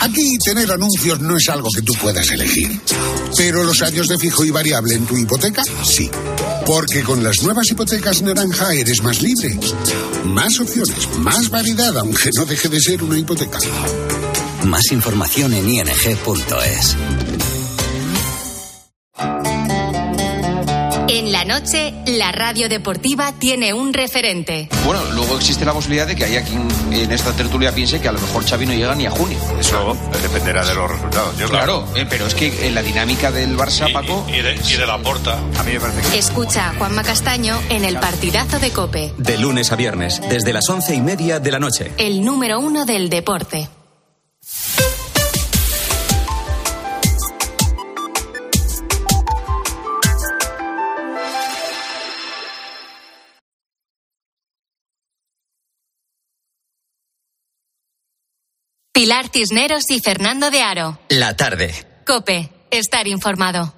Aquí tener anuncios no es algo que tú puedas elegir. Pero los años de fijo y variable en tu hipoteca, sí. Porque con las nuevas hipotecas naranja eres más libre. Más opciones, más variedad, aunque no deje de ser una hipoteca. Más información en ing.es. En la noche, la radio deportiva tiene un referente. Bueno, luego existe la posibilidad de que haya quien en esta tertulia piense que a lo mejor Xavi no llega ni a junio. Eso dependerá de los resultados. Yo, Claro, eh, pero es que en la dinámica del Barça, Paco... Y de, y de la porta. A mí me parece que... Escucha a Juanma Castaño en el partidazo de Cope, De lunes a viernes, desde las once y media de la noche. el número uno del deporte. Pilar Cisneros y Fernando de Aro. La tarde. Cope, estar informado.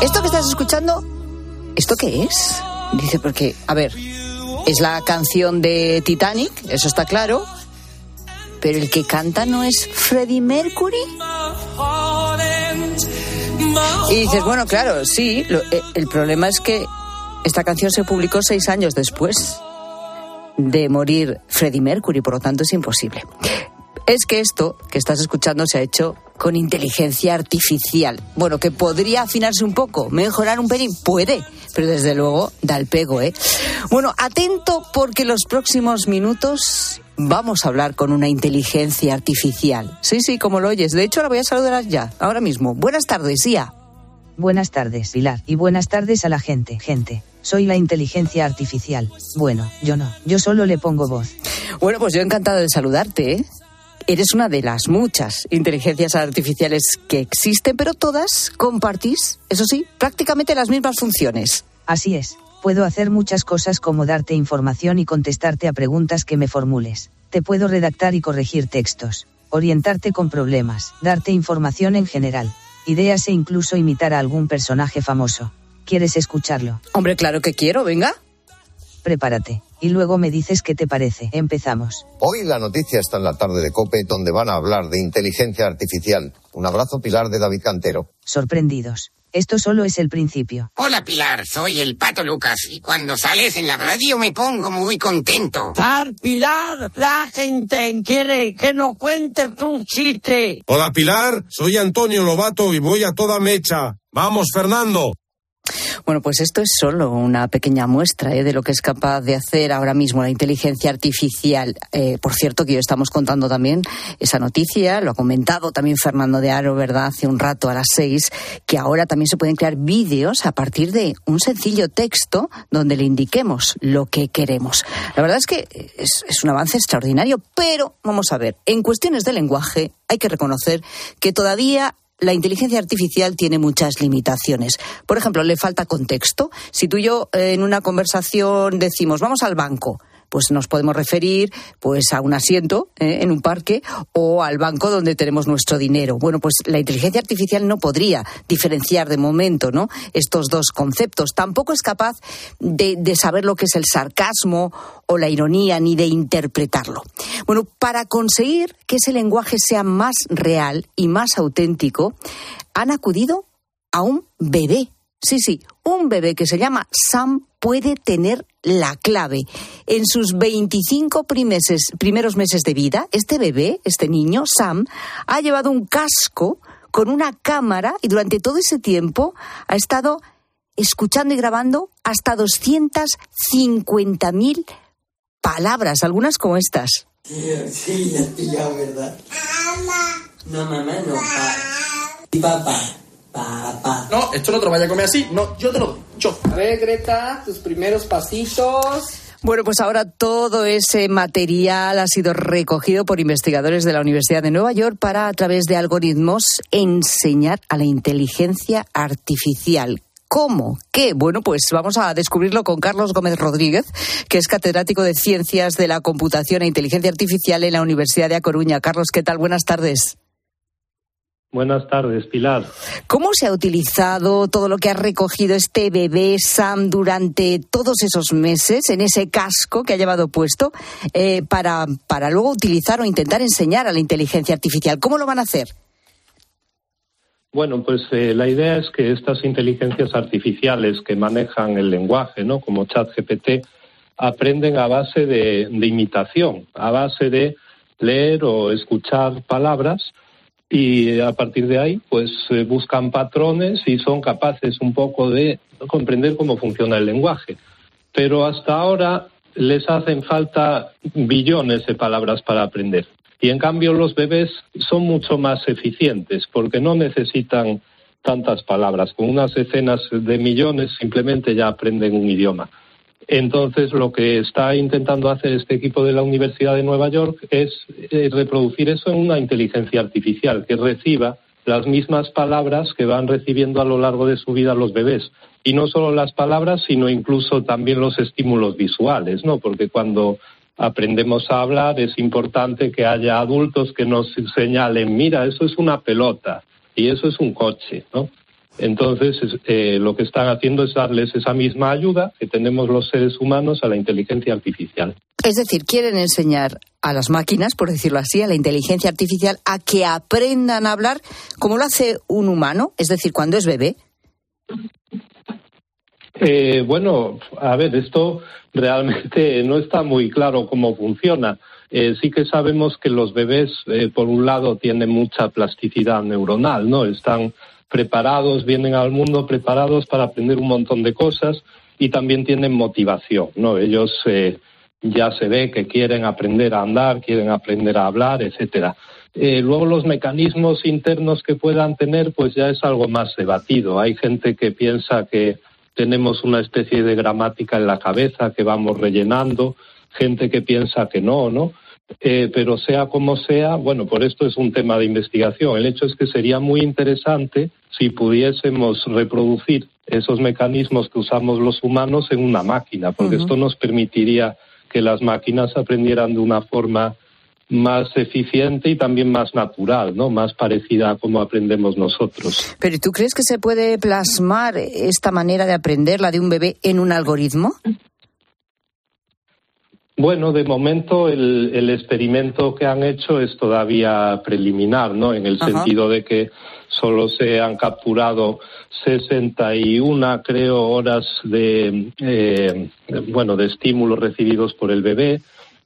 Esto que estás escuchando, ¿esto qué es? Dice, porque, a ver, es la canción de Titanic, eso está claro, pero el que canta no es Freddie Mercury. Y dices, bueno, claro, sí, eh, el problema es que esta canción se publicó seis años después de morir Freddie Mercury, por lo tanto es imposible. Es que esto que estás escuchando se ha hecho con inteligencia artificial. Bueno, que podría afinarse un poco, mejorar un pelín, puede, pero desde luego da el pego, ¿eh? Bueno, atento porque los próximos minutos vamos a hablar con una inteligencia artificial. Sí, sí, como lo oyes. De hecho, la voy a saludar ya, ahora mismo. Buenas tardes, Ia. Buenas tardes, Pilar, y buenas tardes a la gente. Gente, soy la inteligencia artificial. Bueno, yo no, yo solo le pongo voz. Bueno, pues yo encantado de saludarte, ¿eh? Eres una de las muchas inteligencias artificiales que existen, pero todas compartís, eso sí, prácticamente las mismas funciones. Así es, puedo hacer muchas cosas como darte información y contestarte a preguntas que me formules. Te puedo redactar y corregir textos, orientarte con problemas, darte información en general, ideas e incluso imitar a algún personaje famoso. ¿Quieres escucharlo? Hombre, claro que quiero, venga. Prepárate, y luego me dices qué te parece. Empezamos. Hoy la noticia está en la tarde de COPE, donde van a hablar de inteligencia artificial. Un abrazo, Pilar de David Cantero. Sorprendidos. Esto solo es el principio. Hola Pilar, soy el Pato Lucas y cuando sales en la radio me pongo muy contento. Pilar, la gente quiere que nos cuentes un chiste. Hola Pilar, soy Antonio Lobato y voy a toda mecha. Vamos, Fernando. Bueno, pues esto es solo una pequeña muestra ¿eh? de lo que es capaz de hacer ahora mismo la inteligencia artificial. Eh, por cierto, que hoy estamos contando también esa noticia, lo ha comentado también Fernando de Aro, ¿verdad?, hace un rato a las seis, que ahora también se pueden crear vídeos a partir de un sencillo texto donde le indiquemos lo que queremos. La verdad es que es un avance extraordinario, pero vamos a ver, en cuestiones de lenguaje hay que reconocer que todavía la inteligencia artificial tiene muchas limitaciones. Por ejemplo, le falta contexto. Si tú y yo eh, en una conversación decimos vamos al banco, pues nos podemos referir pues a un asiento eh, en un parque o al banco donde tenemos nuestro dinero. Bueno, pues la inteligencia artificial no podría diferenciar de momento, ¿no? Estos dos conceptos. Tampoco es capaz de, de saber lo que es el sarcasmo o la ironía ni de interpretarlo. Bueno, para conseguir que ese lenguaje sea más real y más auténtico, han acudido a un bebé. Sí, sí, un bebé que se llama Sam puede tener la clave. En sus 25 primeros meses de vida, este bebé, este niño, Sam, ha llevado un casco con una cámara y durante todo ese tiempo ha estado escuchando y grabando hasta 250.000 palabras, algunas como estas. Sí, ¿verdad? No, mamá, no. Y papá. Papá. No, esto no te lo vaya a comer así. No, yo te lo. A ver, Greta, tus primeros pasitos. Bueno, pues ahora todo ese material ha sido recogido por investigadores de la Universidad de Nueva York para, a través de algoritmos, enseñar a la inteligencia artificial ¿Cómo? ¿Qué? Bueno, pues vamos a descubrirlo con Carlos Gómez Rodríguez, que es catedrático de Ciencias de la Computación e Inteligencia Artificial en la Universidad de A Coruña. Carlos, ¿qué tal? Buenas tardes. Buenas tardes, Pilar. ¿Cómo se ha utilizado todo lo que ha recogido este bebé Sam durante todos esos meses en ese casco que ha llevado puesto eh, para, para luego utilizar o intentar enseñar a la inteligencia artificial? ¿Cómo lo van a hacer? Bueno, pues eh, la idea es que estas inteligencias artificiales que manejan el lenguaje, ¿no? como ChatGPT, aprenden a base de, imitación, a base de leer o escuchar palabras y a partir de ahí pues eh, buscan patrones y son capaces un poco de comprender cómo funciona el lenguaje. Pero hasta ahora les hacen falta billones de palabras para aprender. Y en cambio los bebés son mucho más eficientes porque no necesitan tantas palabras. Con unas decenas de millones simplemente ya aprenden un idioma. Entonces, lo que está intentando hacer este equipo de la Universidad de Nueva York es eh, reproducir eso en una inteligencia artificial que reciba las mismas palabras que van recibiendo a lo largo de su vida los bebés. Y no solo las palabras, sino incluso también los estímulos visuales, ¿no? Porque cuando aprendemos a hablar, es importante que haya adultos que nos señalen, mira, eso es una pelota y eso es un coche, ¿no? Entonces, eh, lo que están haciendo es darles esa misma ayuda que tenemos los seres humanos a la inteligencia artificial. Es decir, quieren enseñar a las máquinas, por decirlo así, a la inteligencia artificial, a que aprendan a hablar como lo hace un humano, es decir, cuando es bebé. Eh, bueno, a ver, esto realmente no está muy claro cómo funciona. Eh, sí que sabemos que los bebés, eh, por un lado, tienen mucha plasticidad neuronal, ¿no? Están preparados, vienen al mundo preparados para aprender un montón de cosas y también tienen motivación, ¿no? Ellos ya se ve que quieren aprender a andar, quieren aprender a hablar, etcétera. luego los mecanismos internos que puedan tener, pues ya es algo más debatido. Hay gente que piensa que tenemos una especie de gramática en la cabeza que vamos rellenando, gente que piensa que no, ¿no? Eh, pero sea como sea, bueno, por esto es un tema de investigación. El hecho es que sería muy interesante si pudiésemos reproducir esos mecanismos que usamos los humanos en una máquina, porque esto nos permitiría que las máquinas aprendieran de una forma más eficiente y también más natural, ¿no? Más parecida a cómo aprendemos nosotros. Pero ¿tú crees que se puede plasmar esta manera de aprender, la de un bebé, en un algoritmo? Bueno, de momento el, experimento que han hecho es todavía preliminar, ¿no? En el sentido de que solo se han capturado 61, creo, horas de, eh, bueno, de estímulos recibidos por el bebé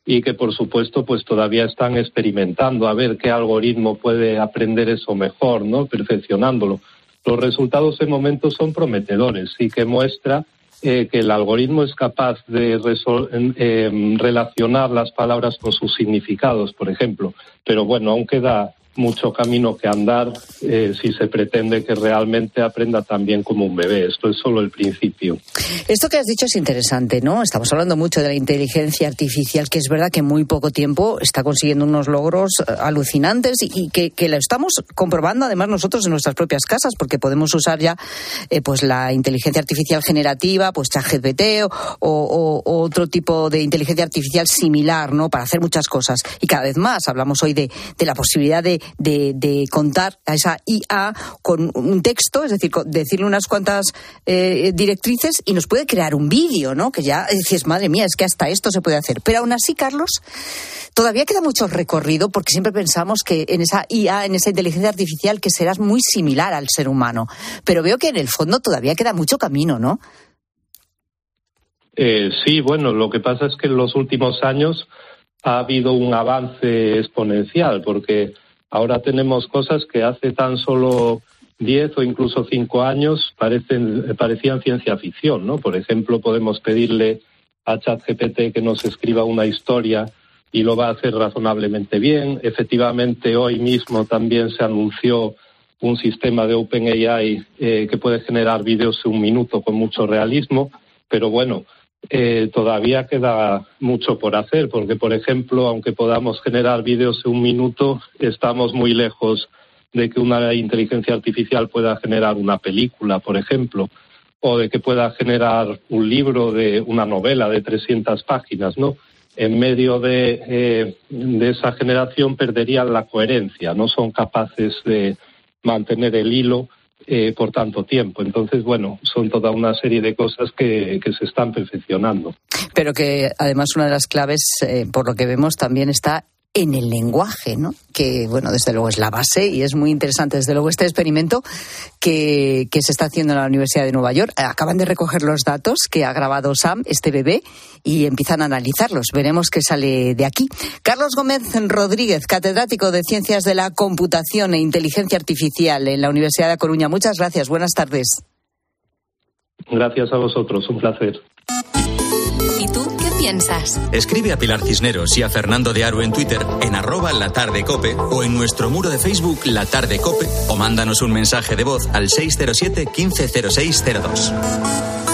y que por supuesto pues todavía están experimentando a ver qué algoritmo puede aprender eso mejor, ¿no? Perfeccionándolo. Los resultados de momento son prometedores y que muestra eh, que el algoritmo es capaz de eh, relacionar las palabras con sus significados, por ejemplo. Pero bueno, aún queda mucho camino que andar eh, si se pretende que realmente aprenda también como un bebé. Esto es solo el principio. Esto que has dicho es interesante, ¿no? Estamos hablando mucho de la inteligencia artificial, que es verdad que en muy poco tiempo está consiguiendo unos logros eh, alucinantes y, que, lo estamos comprobando además nosotros en nuestras propias casas, porque podemos usar ya eh, pues la inteligencia artificial generativa, pues ChatGPT o, o, otro tipo de inteligencia artificial similar, ¿no? Para hacer muchas cosas. Y cada vez más hablamos hoy de la posibilidad de de, contar a esa IA con un texto, es decir, decirle unas cuantas eh, directrices y nos puede crear un vídeo, ¿no? Que ya dices, madre mía, es que hasta esto se puede hacer. Pero aún así, Carlos, todavía queda mucho recorrido porque siempre pensamos que en esa IA, en esa inteligencia artificial, que serás muy similar al ser humano. Pero veo que en el fondo todavía queda mucho camino, ¿no? Eh, sí, bueno, lo que pasa es que en los últimos años ha habido un avance exponencial, porque ahora tenemos cosas que hace tan solo 10 o incluso 5 años parecen, parecían ciencia ficción, ¿no? Por ejemplo, podemos pedirle a ChatGPT que nos escriba una historia y lo va a hacer razonablemente bien. Efectivamente, hoy mismo también se anunció un sistema de OpenAI eh, que puede generar vídeos en un minuto con mucho realismo, pero bueno, eh, todavía queda mucho por hacer, porque, por ejemplo, aunque podamos generar vídeos en un minuto, estamos muy lejos de que una inteligencia artificial pueda generar una película, por ejemplo, o de que pueda generar un libro de una novela de 300 páginas, ¿no? En medio de, eh, de esa generación perderían la coherencia, no son capaces de mantener el hilo eh, por tanto tiempo. Entonces, bueno, son toda una serie de cosas que, que se están perfeccionando. Pero que además una de las claves, eh, por lo que vemos, también está en el lenguaje, ¿no? Que, bueno, desde luego es la base y es muy interesante, desde luego, este experimento que, se está haciendo en la Universidad de Nueva York. Acaban de recoger los datos que ha grabado Sam, este bebé, y empiezan a analizarlos. Veremos qué sale de aquí. Carlos Gómez Rodríguez, catedrático de Ciencias de la Computación e Inteligencia Artificial en la Universidad de Coruña. Muchas gracias. Buenas tardes. Gracias a vosotros. Un placer. Escribe a Pilar Cisneros y a Fernando de Aro en Twitter en arroba la tarde cope o en nuestro muro de Facebook La Tarde Cope o mándanos un mensaje de voz al 607 150602.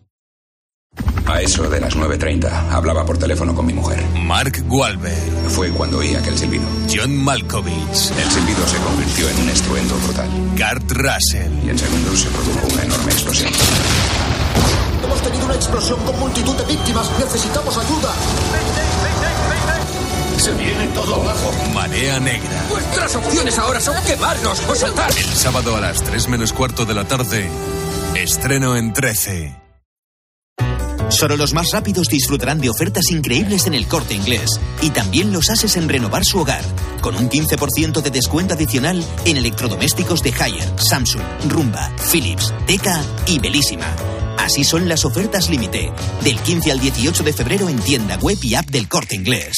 A eso de las 9.30 hablaba por teléfono con mi mujer. Mark Wahlberg. Fue cuando oí aquel silbido. John Malkovich. El silbido se convirtió en un estruendo brutal. Kurt Russell. Y en segundos se produjo una enorme explosión. Hemos tenido una explosión con multitud de víctimas. Necesitamos ayuda. Se viene todo abajo. Marea negra. Nuestras opciones ahora son quemarnos o saltar. El sábado a las 3 menos cuarto de la tarde. Estreno en 13. Solo los más rápidos disfrutarán de ofertas increíbles en el corte inglés. Y también los haces en renovar su hogar. Con un 15% de descuento adicional en electrodomésticos de Haier, Samsung, Rumba, Philips, Teca y Belísima. Así son las ofertas límite. Del 15 al 18 de febrero en tienda web y app del corte inglés.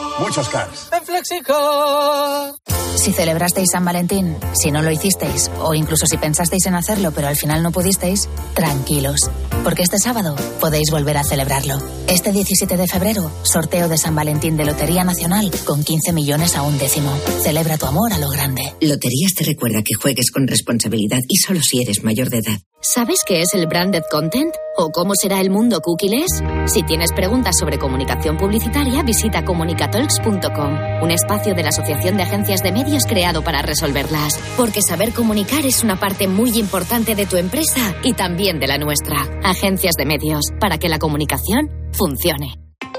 Muchos cars. En Flexicar. Si celebrasteis San Valentín, si no lo hicisteis, o incluso si pensasteis en hacerlo pero al final no pudisteis, tranquilos, porque este sábado podéis volver a celebrarlo. Este 17 de febrero, sorteo de San Valentín de Lotería Nacional con 15 millones a un décimo. Celebra tu amor a lo grande. Loterías te recuerda que juegues con responsabilidad y solo si eres mayor de edad. ¿Sabes qué es el branded content? ¿O cómo será el mundo cookieless? Si tienes preguntas sobre comunicación publicitaria, visita un espacio de la Asociación de Agencias de Medios creado para resolverlas. Porque saber comunicar es una parte muy importante de tu empresa y también de la nuestra. Agencias de Medios, para que la comunicación funcione.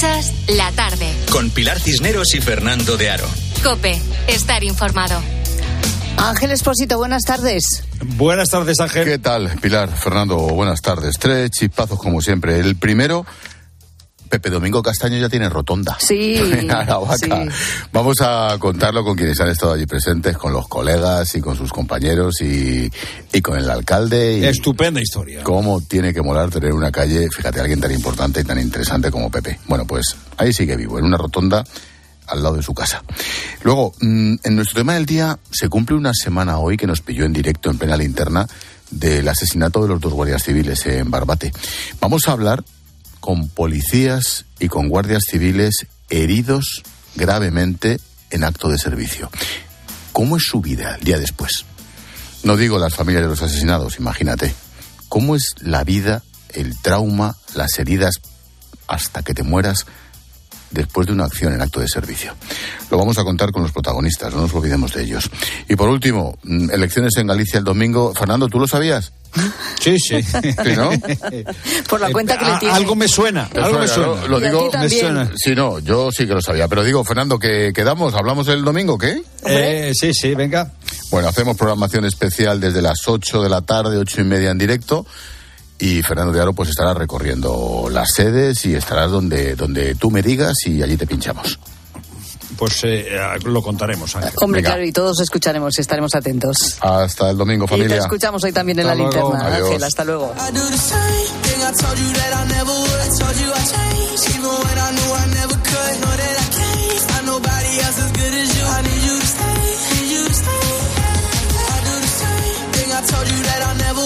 Escuchas la tarde. Con Pilar Cisneros y Fernando de Aro. Cope, estar informado. Ángel Espósito, buenas tardes. Buenas tardes, Ángel. ¿Qué tal, Pilar? Fernando, buenas tardes. Tres chispazos como siempre. El primero, Pepe Domingo Castaño ya tiene rotonda. Sí. Aravaca. sí. Vamos a contarlo con quienes han estado allí presentes, con los colegas y con sus compañeros y, y con el alcalde. Y Estupenda historia. cómo tiene que molar tener una calle, fíjate, alguien tan importante y tan interesante como Pepe. Bueno, pues ahí sigue vivo, en una rotonda al lado de su casa. Luego, mm, en nuestro tema del día, se cumple una semana hoy que nos pilló en directo en plena linterna del asesinato de los dos guardias civiles en Barbate. Vamos a hablar con policías y con guardias civiles heridos gravemente en acto de servicio. ¿Cómo es su vida el día después? No digo las familias de los asesinados, imagínate. ¿Cómo es la vida, el trauma, las heridas hasta que te mueras después de una acción en acto de servicio? Lo vamos a contar con los protagonistas, no nos olvidemos de ellos. Y por último, mm, elecciones en Galicia el domingo. Fernando, ¿tú lo sabías? Sí, sí. ¿Sí, no? Por la cuenta que le tiene. algo me suena, algo me suena. Lo digo, me suena. Sí, no, yo sí que lo sabía. Pero digo, Fernando, que quedamos, hablamos el domingo, ¿qué? Eh, sí, sí, venga. Bueno, hacemos programación especial desde las 8 de la tarde, ocho y media en directo. Y Fernando de Aro pues estará recorriendo las sedes y estarás donde, donde tú me digas y allí te pinchamos. Pues eh, lo contaremos, Ángel. Hombre, Venga. claro, y todos escucharemos y estaremos atentos. Hasta el domingo, Y te familia. escuchamos hoy también en Hasta la luego. linterna, Adiós. Ángel. Hasta luego.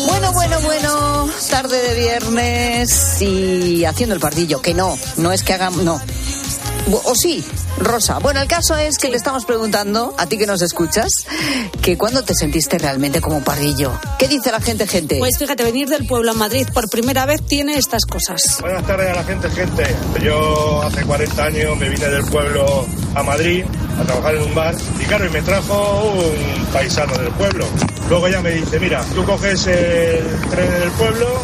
Bueno, bueno, bueno, tarde de viernes y haciendo el pardillo, que no, no es que hagamos, no. O sí, Rosa. Bueno, el caso es que te estamos preguntando, a ti que nos escuchas, que cuándo te sentiste realmente como un pardillo. ¿Qué dice la gente, gente? Pues fíjate, venir del pueblo a Madrid por primera vez tiene estas cosas. Buenas tardes a la gente, gente. Yo hace 40 años me vine del pueblo a Madrid a trabajar en un bar y claro, y me trajo un paisano del pueblo. Luego ya me dice, mira, tú coges el tren del pueblo,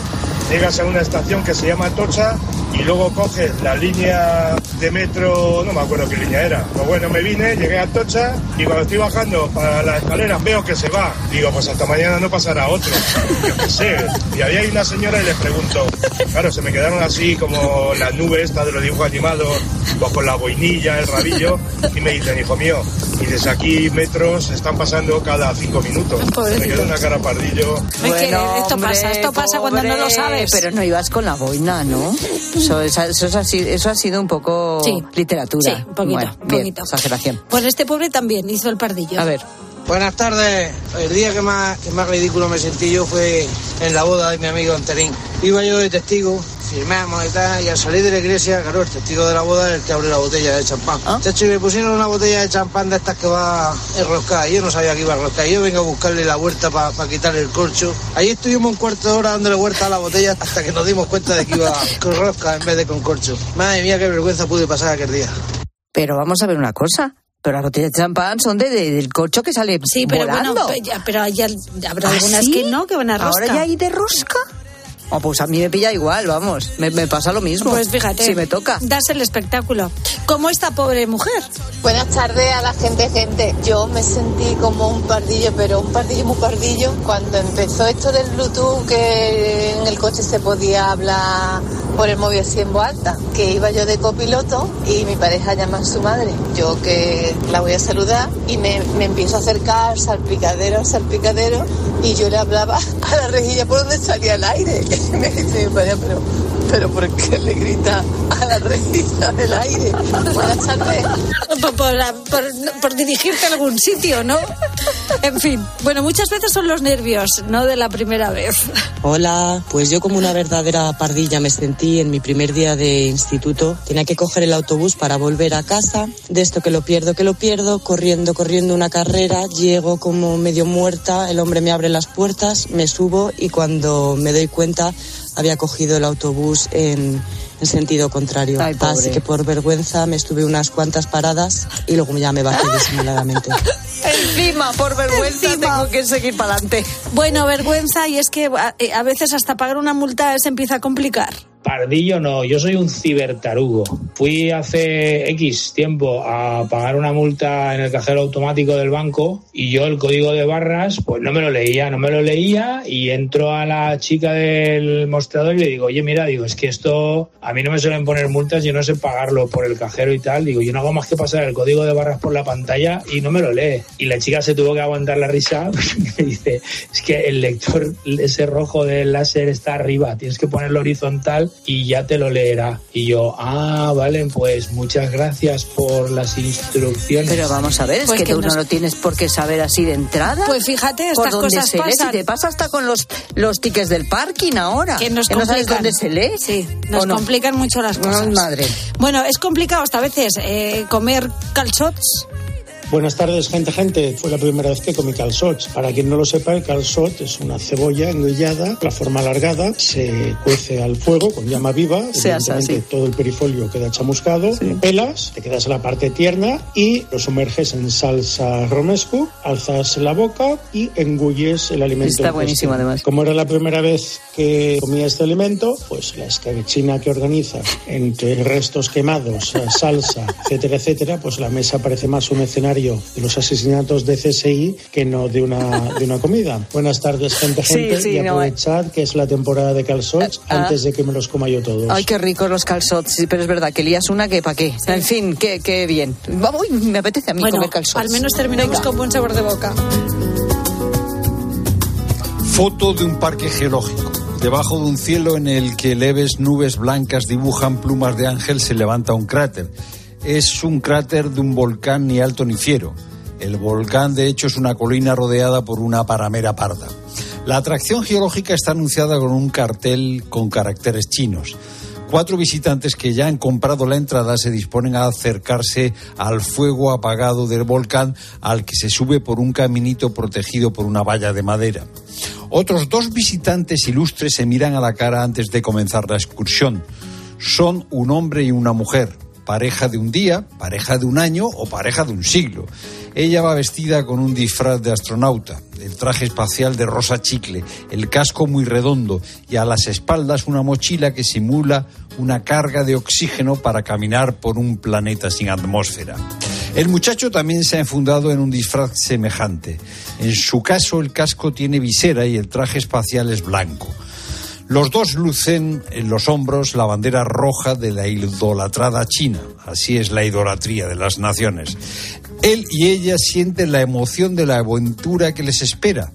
llegas a una estación que se llama Tocha y luego coges la línea de metro, no me acuerdo qué línea era. Pues bueno, me vine, llegué a Tocha y cuando estoy bajando para las escaleras veo que se va. Digo, pues hasta mañana no pasará otro. Yo qué sé. Y había ahí una señora y le pregunto, claro, se me quedaron así como las nubes estas de los dibujos animados, pues con la boinilla, el rabillo, y me dicen, hijo mío, y desde aquí metros están pasando cada cinco minutos. Me quedó una cara pardillo. Es que esto pasa, esto pasa cuando no lo pobre, sabes. Pero no ibas con la boina, ¿no? Eso, eso, eso ha, sido, eso ha sido un poco Sí. literatura. Sí, un poquito, Bueno, un bien, poquito. exageración. Pues este pobre también hizo el pardillo. A ver. Buenas tardes. El día que más, que más ridículo me sentí yo fue en la boda de mi amigo Anterín. Iba yo de testigo, y tal, y al salir de la iglesia, claro, el testigo de la boda es el que abre la botella de champán. De hecho, y me pusieron una botella de champán de estas que va enroscada. y Yo no sabía que iba a enroscar. Y Yo vengo a buscarle la vuelta para quitarle el corcho. Ahí estuvimos un cuarto de hora dándole vuelta a la botella hasta que nos dimos cuenta de que iba con rosca en vez de con corcho. Madre mía, qué vergüenza pude pasar aquel día. Pero vamos a ver una cosa. Pero las botellas de champán son de, de- del corcho que sale Sí, pero volando. bueno, pe- ya- pero al- habrá ¿Ah, algunas sí? que no, que van a rosca. ¿Ahora ya hay de rosca? Oh, pues a mí me pilla igual, vamos. Me, me pasa lo mismo. Pues fíjate. Si me toca. Das el espectáculo. Como esta pobre mujer. Buenas tardes a la gente, gente. Yo me sentí como un pardillo, pero un pardillo muy pardillo, cuando empezó esto del Bluetooth, que en el coche se podía hablar por el móvil así en voz alta, que iba yo de copiloto y mi pareja llama a su madre. Yo que la voy a saludar y me, me empiezo a acercar al salpicadero, al salpicadero, y yo le hablaba a la rejilla por donde salía el aire. Me dice mi pareja, pero, ¿por qué le grita a la rejilla del aire? Por, por- por- por dirigirte a algún sitio, ¿no? En fin, bueno, muchas veces son los nervios, no de la primera vez. Hola, pues yo como una verdadera pardilla me sentí en mi primer día de instituto. Tenía que coger el autobús para volver a casa. De esto que lo pierdo, que lo pierdo, corriendo, corriendo una carrera. Llego como medio muerta, el hombre me abre las puertas, me subo y cuando me doy cuenta había cogido el autobús en, en sentido contrario. Ay, pobre. Así que por vergüenza me estuve unas cuantas paradas y luego ya me bajé disimuladamente. Encima, por vergüenza, tengo que seguir para adelante. Bueno, vergüenza, y es que a, eh, a veces hasta pagar una multa se empieza a complicar. Pardillo no, yo soy un cibertarugo. Fui hace X tiempo a pagar una multa en el cajero automático del banco y yo el código de barras pues no me lo leía, no me lo leía y entro a la chica del mostrador y le digo, oye mira, digo, es que esto a mí no me suelen poner multas, yo no sé pagarlo por el cajero y tal, digo, yo no hago más que pasar el código de barras por la pantalla y no me lo lee. Y la chica se tuvo que aguantar la risa y me dice, es que el lector, ese rojo del láser está arriba, tienes que ponerlo horizontal y ya te lo leerá. Y yo, ah, vale, pues muchas gracias por las instrucciones. Pero vamos a ver, es Pues que, que tú nos- no lo tienes por qué saber así de entrada. Pues fíjate, por estas dónde cosas se lee, pasan. si te pasa hasta con los, los tickets del parking ahora. Que nos no sabes dónde se lee. Sí, nos complican mucho las cosas. Madre. Bueno, es complicado hasta a veces eh, comer calzots. Buenas tardes, gente, gente. Fue la primera vez que comí calzots. Para quien no lo sepa, el calzot es una cebolla engullada, la forma alargada, se cuece al fuego con llama viva. Se asa, sí. todo el perifolio queda chamuscado. Pelas, te quedas en la parte tierna y lo sumerges en salsa romesco, alzas la boca y engulles el alimento. Está en buenísimo, además. Como era la primera vez que comía este alimento, pues la escabechina que organiza entre restos quemados, salsa, etcétera, etcétera, pues la mesa parece más un escenario de los asesinatos de CSI que no de una, de una comida. Buenas tardes, gente, Sí, gente, sí, y no, aprovechad que es la temporada de calzots Ah. antes de que me los coma yo todos. Ay, qué ricos los calzots, sí, pero es verdad que lías una que pa' qué. En fin, qué, qué bien. Vamos, uy, me apetece a mí Bueno, comer calzots. al menos terminamos con buen sabor de boca. Foto de un parque geológico. Debajo de un cielo en el que leves nubes blancas dibujan plumas de ángel se levanta un cráter. Es un cráter de un volcán ni alto ni fiero. El volcán, de hecho, es una colina rodeada por una paramera parda. La atracción geológica está anunciada con un cartel con caracteres chinos. Cuatro visitantes que ya han comprado la entrada se disponen a acercarse al fuego apagado del volcán al que se sube por un caminito protegido por una valla de madera. Otros dos visitantes ilustres se miran a la cara antes de comenzar la excursión. Son un hombre y una mujer, pareja de un día, pareja de un año o pareja de un siglo. Ella va vestida con un disfraz de astronauta, el traje espacial de rosa chicle, el casco muy redondo y a las espaldas una mochila que simula una carga de oxígeno para caminar por un planeta sin atmósfera. El muchacho también se ha enfundado en un disfraz semejante. En su caso, el casco tiene visera y el traje espacial es blanco. Los dos lucen en los hombros la bandera roja de la idolatrada China. Así es la idolatría de las naciones. Él y ella sienten la emoción de la aventura que les espera.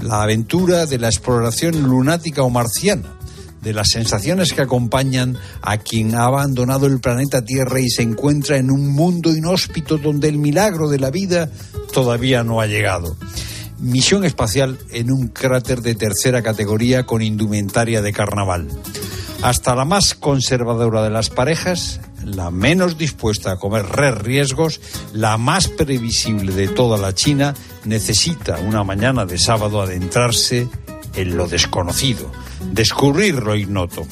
La aventura de la exploración lunática o marciana. De las sensaciones que acompañan a quien ha abandonado el planeta Tierra y se encuentra en un mundo inhóspito donde el milagro de la vida todavía no ha llegado misión espacial en un cráter de tercera categoría con indumentaria de carnaval. Hasta la más conservadora de las parejas, la menos dispuesta a correr riesgos, la más previsible de toda la China, necesita una mañana de sábado adentrarse en lo desconocido, descubrir lo ignoto.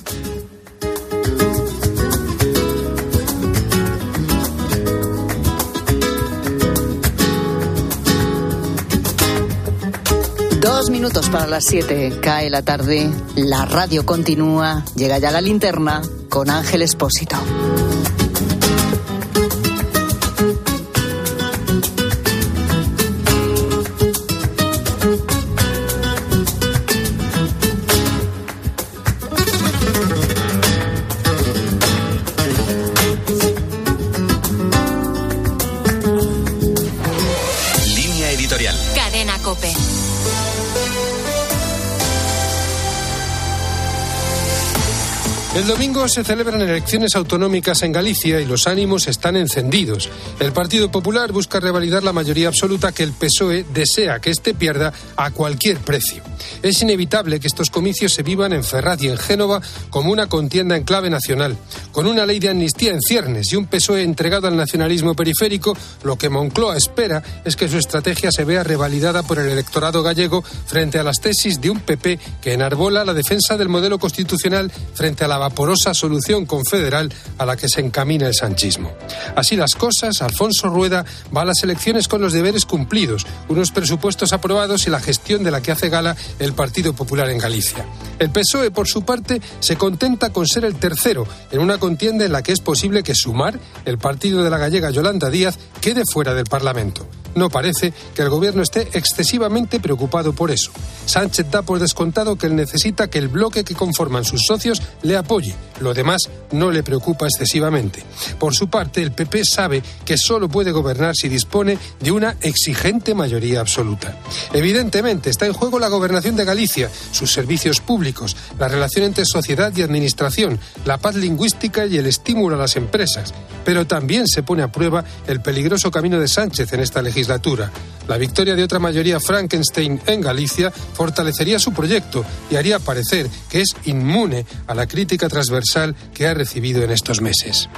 Dos minutos para las 7. Cae la tarde, la radio continúa, llega ya la linterna con Ángel Espósito. El domingo se celebran elecciones autonómicas en Galicia y los ánimos están encendidos. El Partido Popular busca revalidar la mayoría absoluta que el PSOE desea que éste pierda a cualquier precio. Es inevitable que estos comicios se vivan en Ferraz y en Génova como una contienda en clave nacional. Con una ley de amnistía en ciernes y un PSOE entregado al nacionalismo periférico, lo que Moncloa espera es que su estrategia se vea revalidada por el electorado gallego frente a las tesis de un PP que enarbola la defensa del modelo constitucional frente a la vaporosa solución confederal a la que se encamina el sanchismo. Así las cosas, Alfonso Rueda va a las elecciones con los deberes cumplidos, unos presupuestos aprobados y la gestión de la que hace gala el Partido Popular en Galicia. El PSOE, por su parte, se contenta con ser el tercero en una contienda en la que es posible que Sumar, el partido de la gallega Yolanda Díaz, quede fuera del Parlamento. No parece que el gobierno esté excesivamente preocupado por eso. Sánchez da por descontado que él necesita que el bloque que conforman sus socios le apoye. Lo demás no le preocupa excesivamente. Por su parte, el PP sabe que solo puede gobernar si dispone de una exigente mayoría absoluta. Evidentemente, está en juego la gobernación de Galicia, sus servicios públicos, la relación entre sociedad y administración, la paz lingüística y el estímulo a las empresas. Pero también se pone a prueba el peligroso camino de Sánchez en esta La victoria de otra mayoría Frankenstein en Galicia fortalecería su proyecto y haría parecer que es inmune a la crítica transversal que ha recibido en estos meses.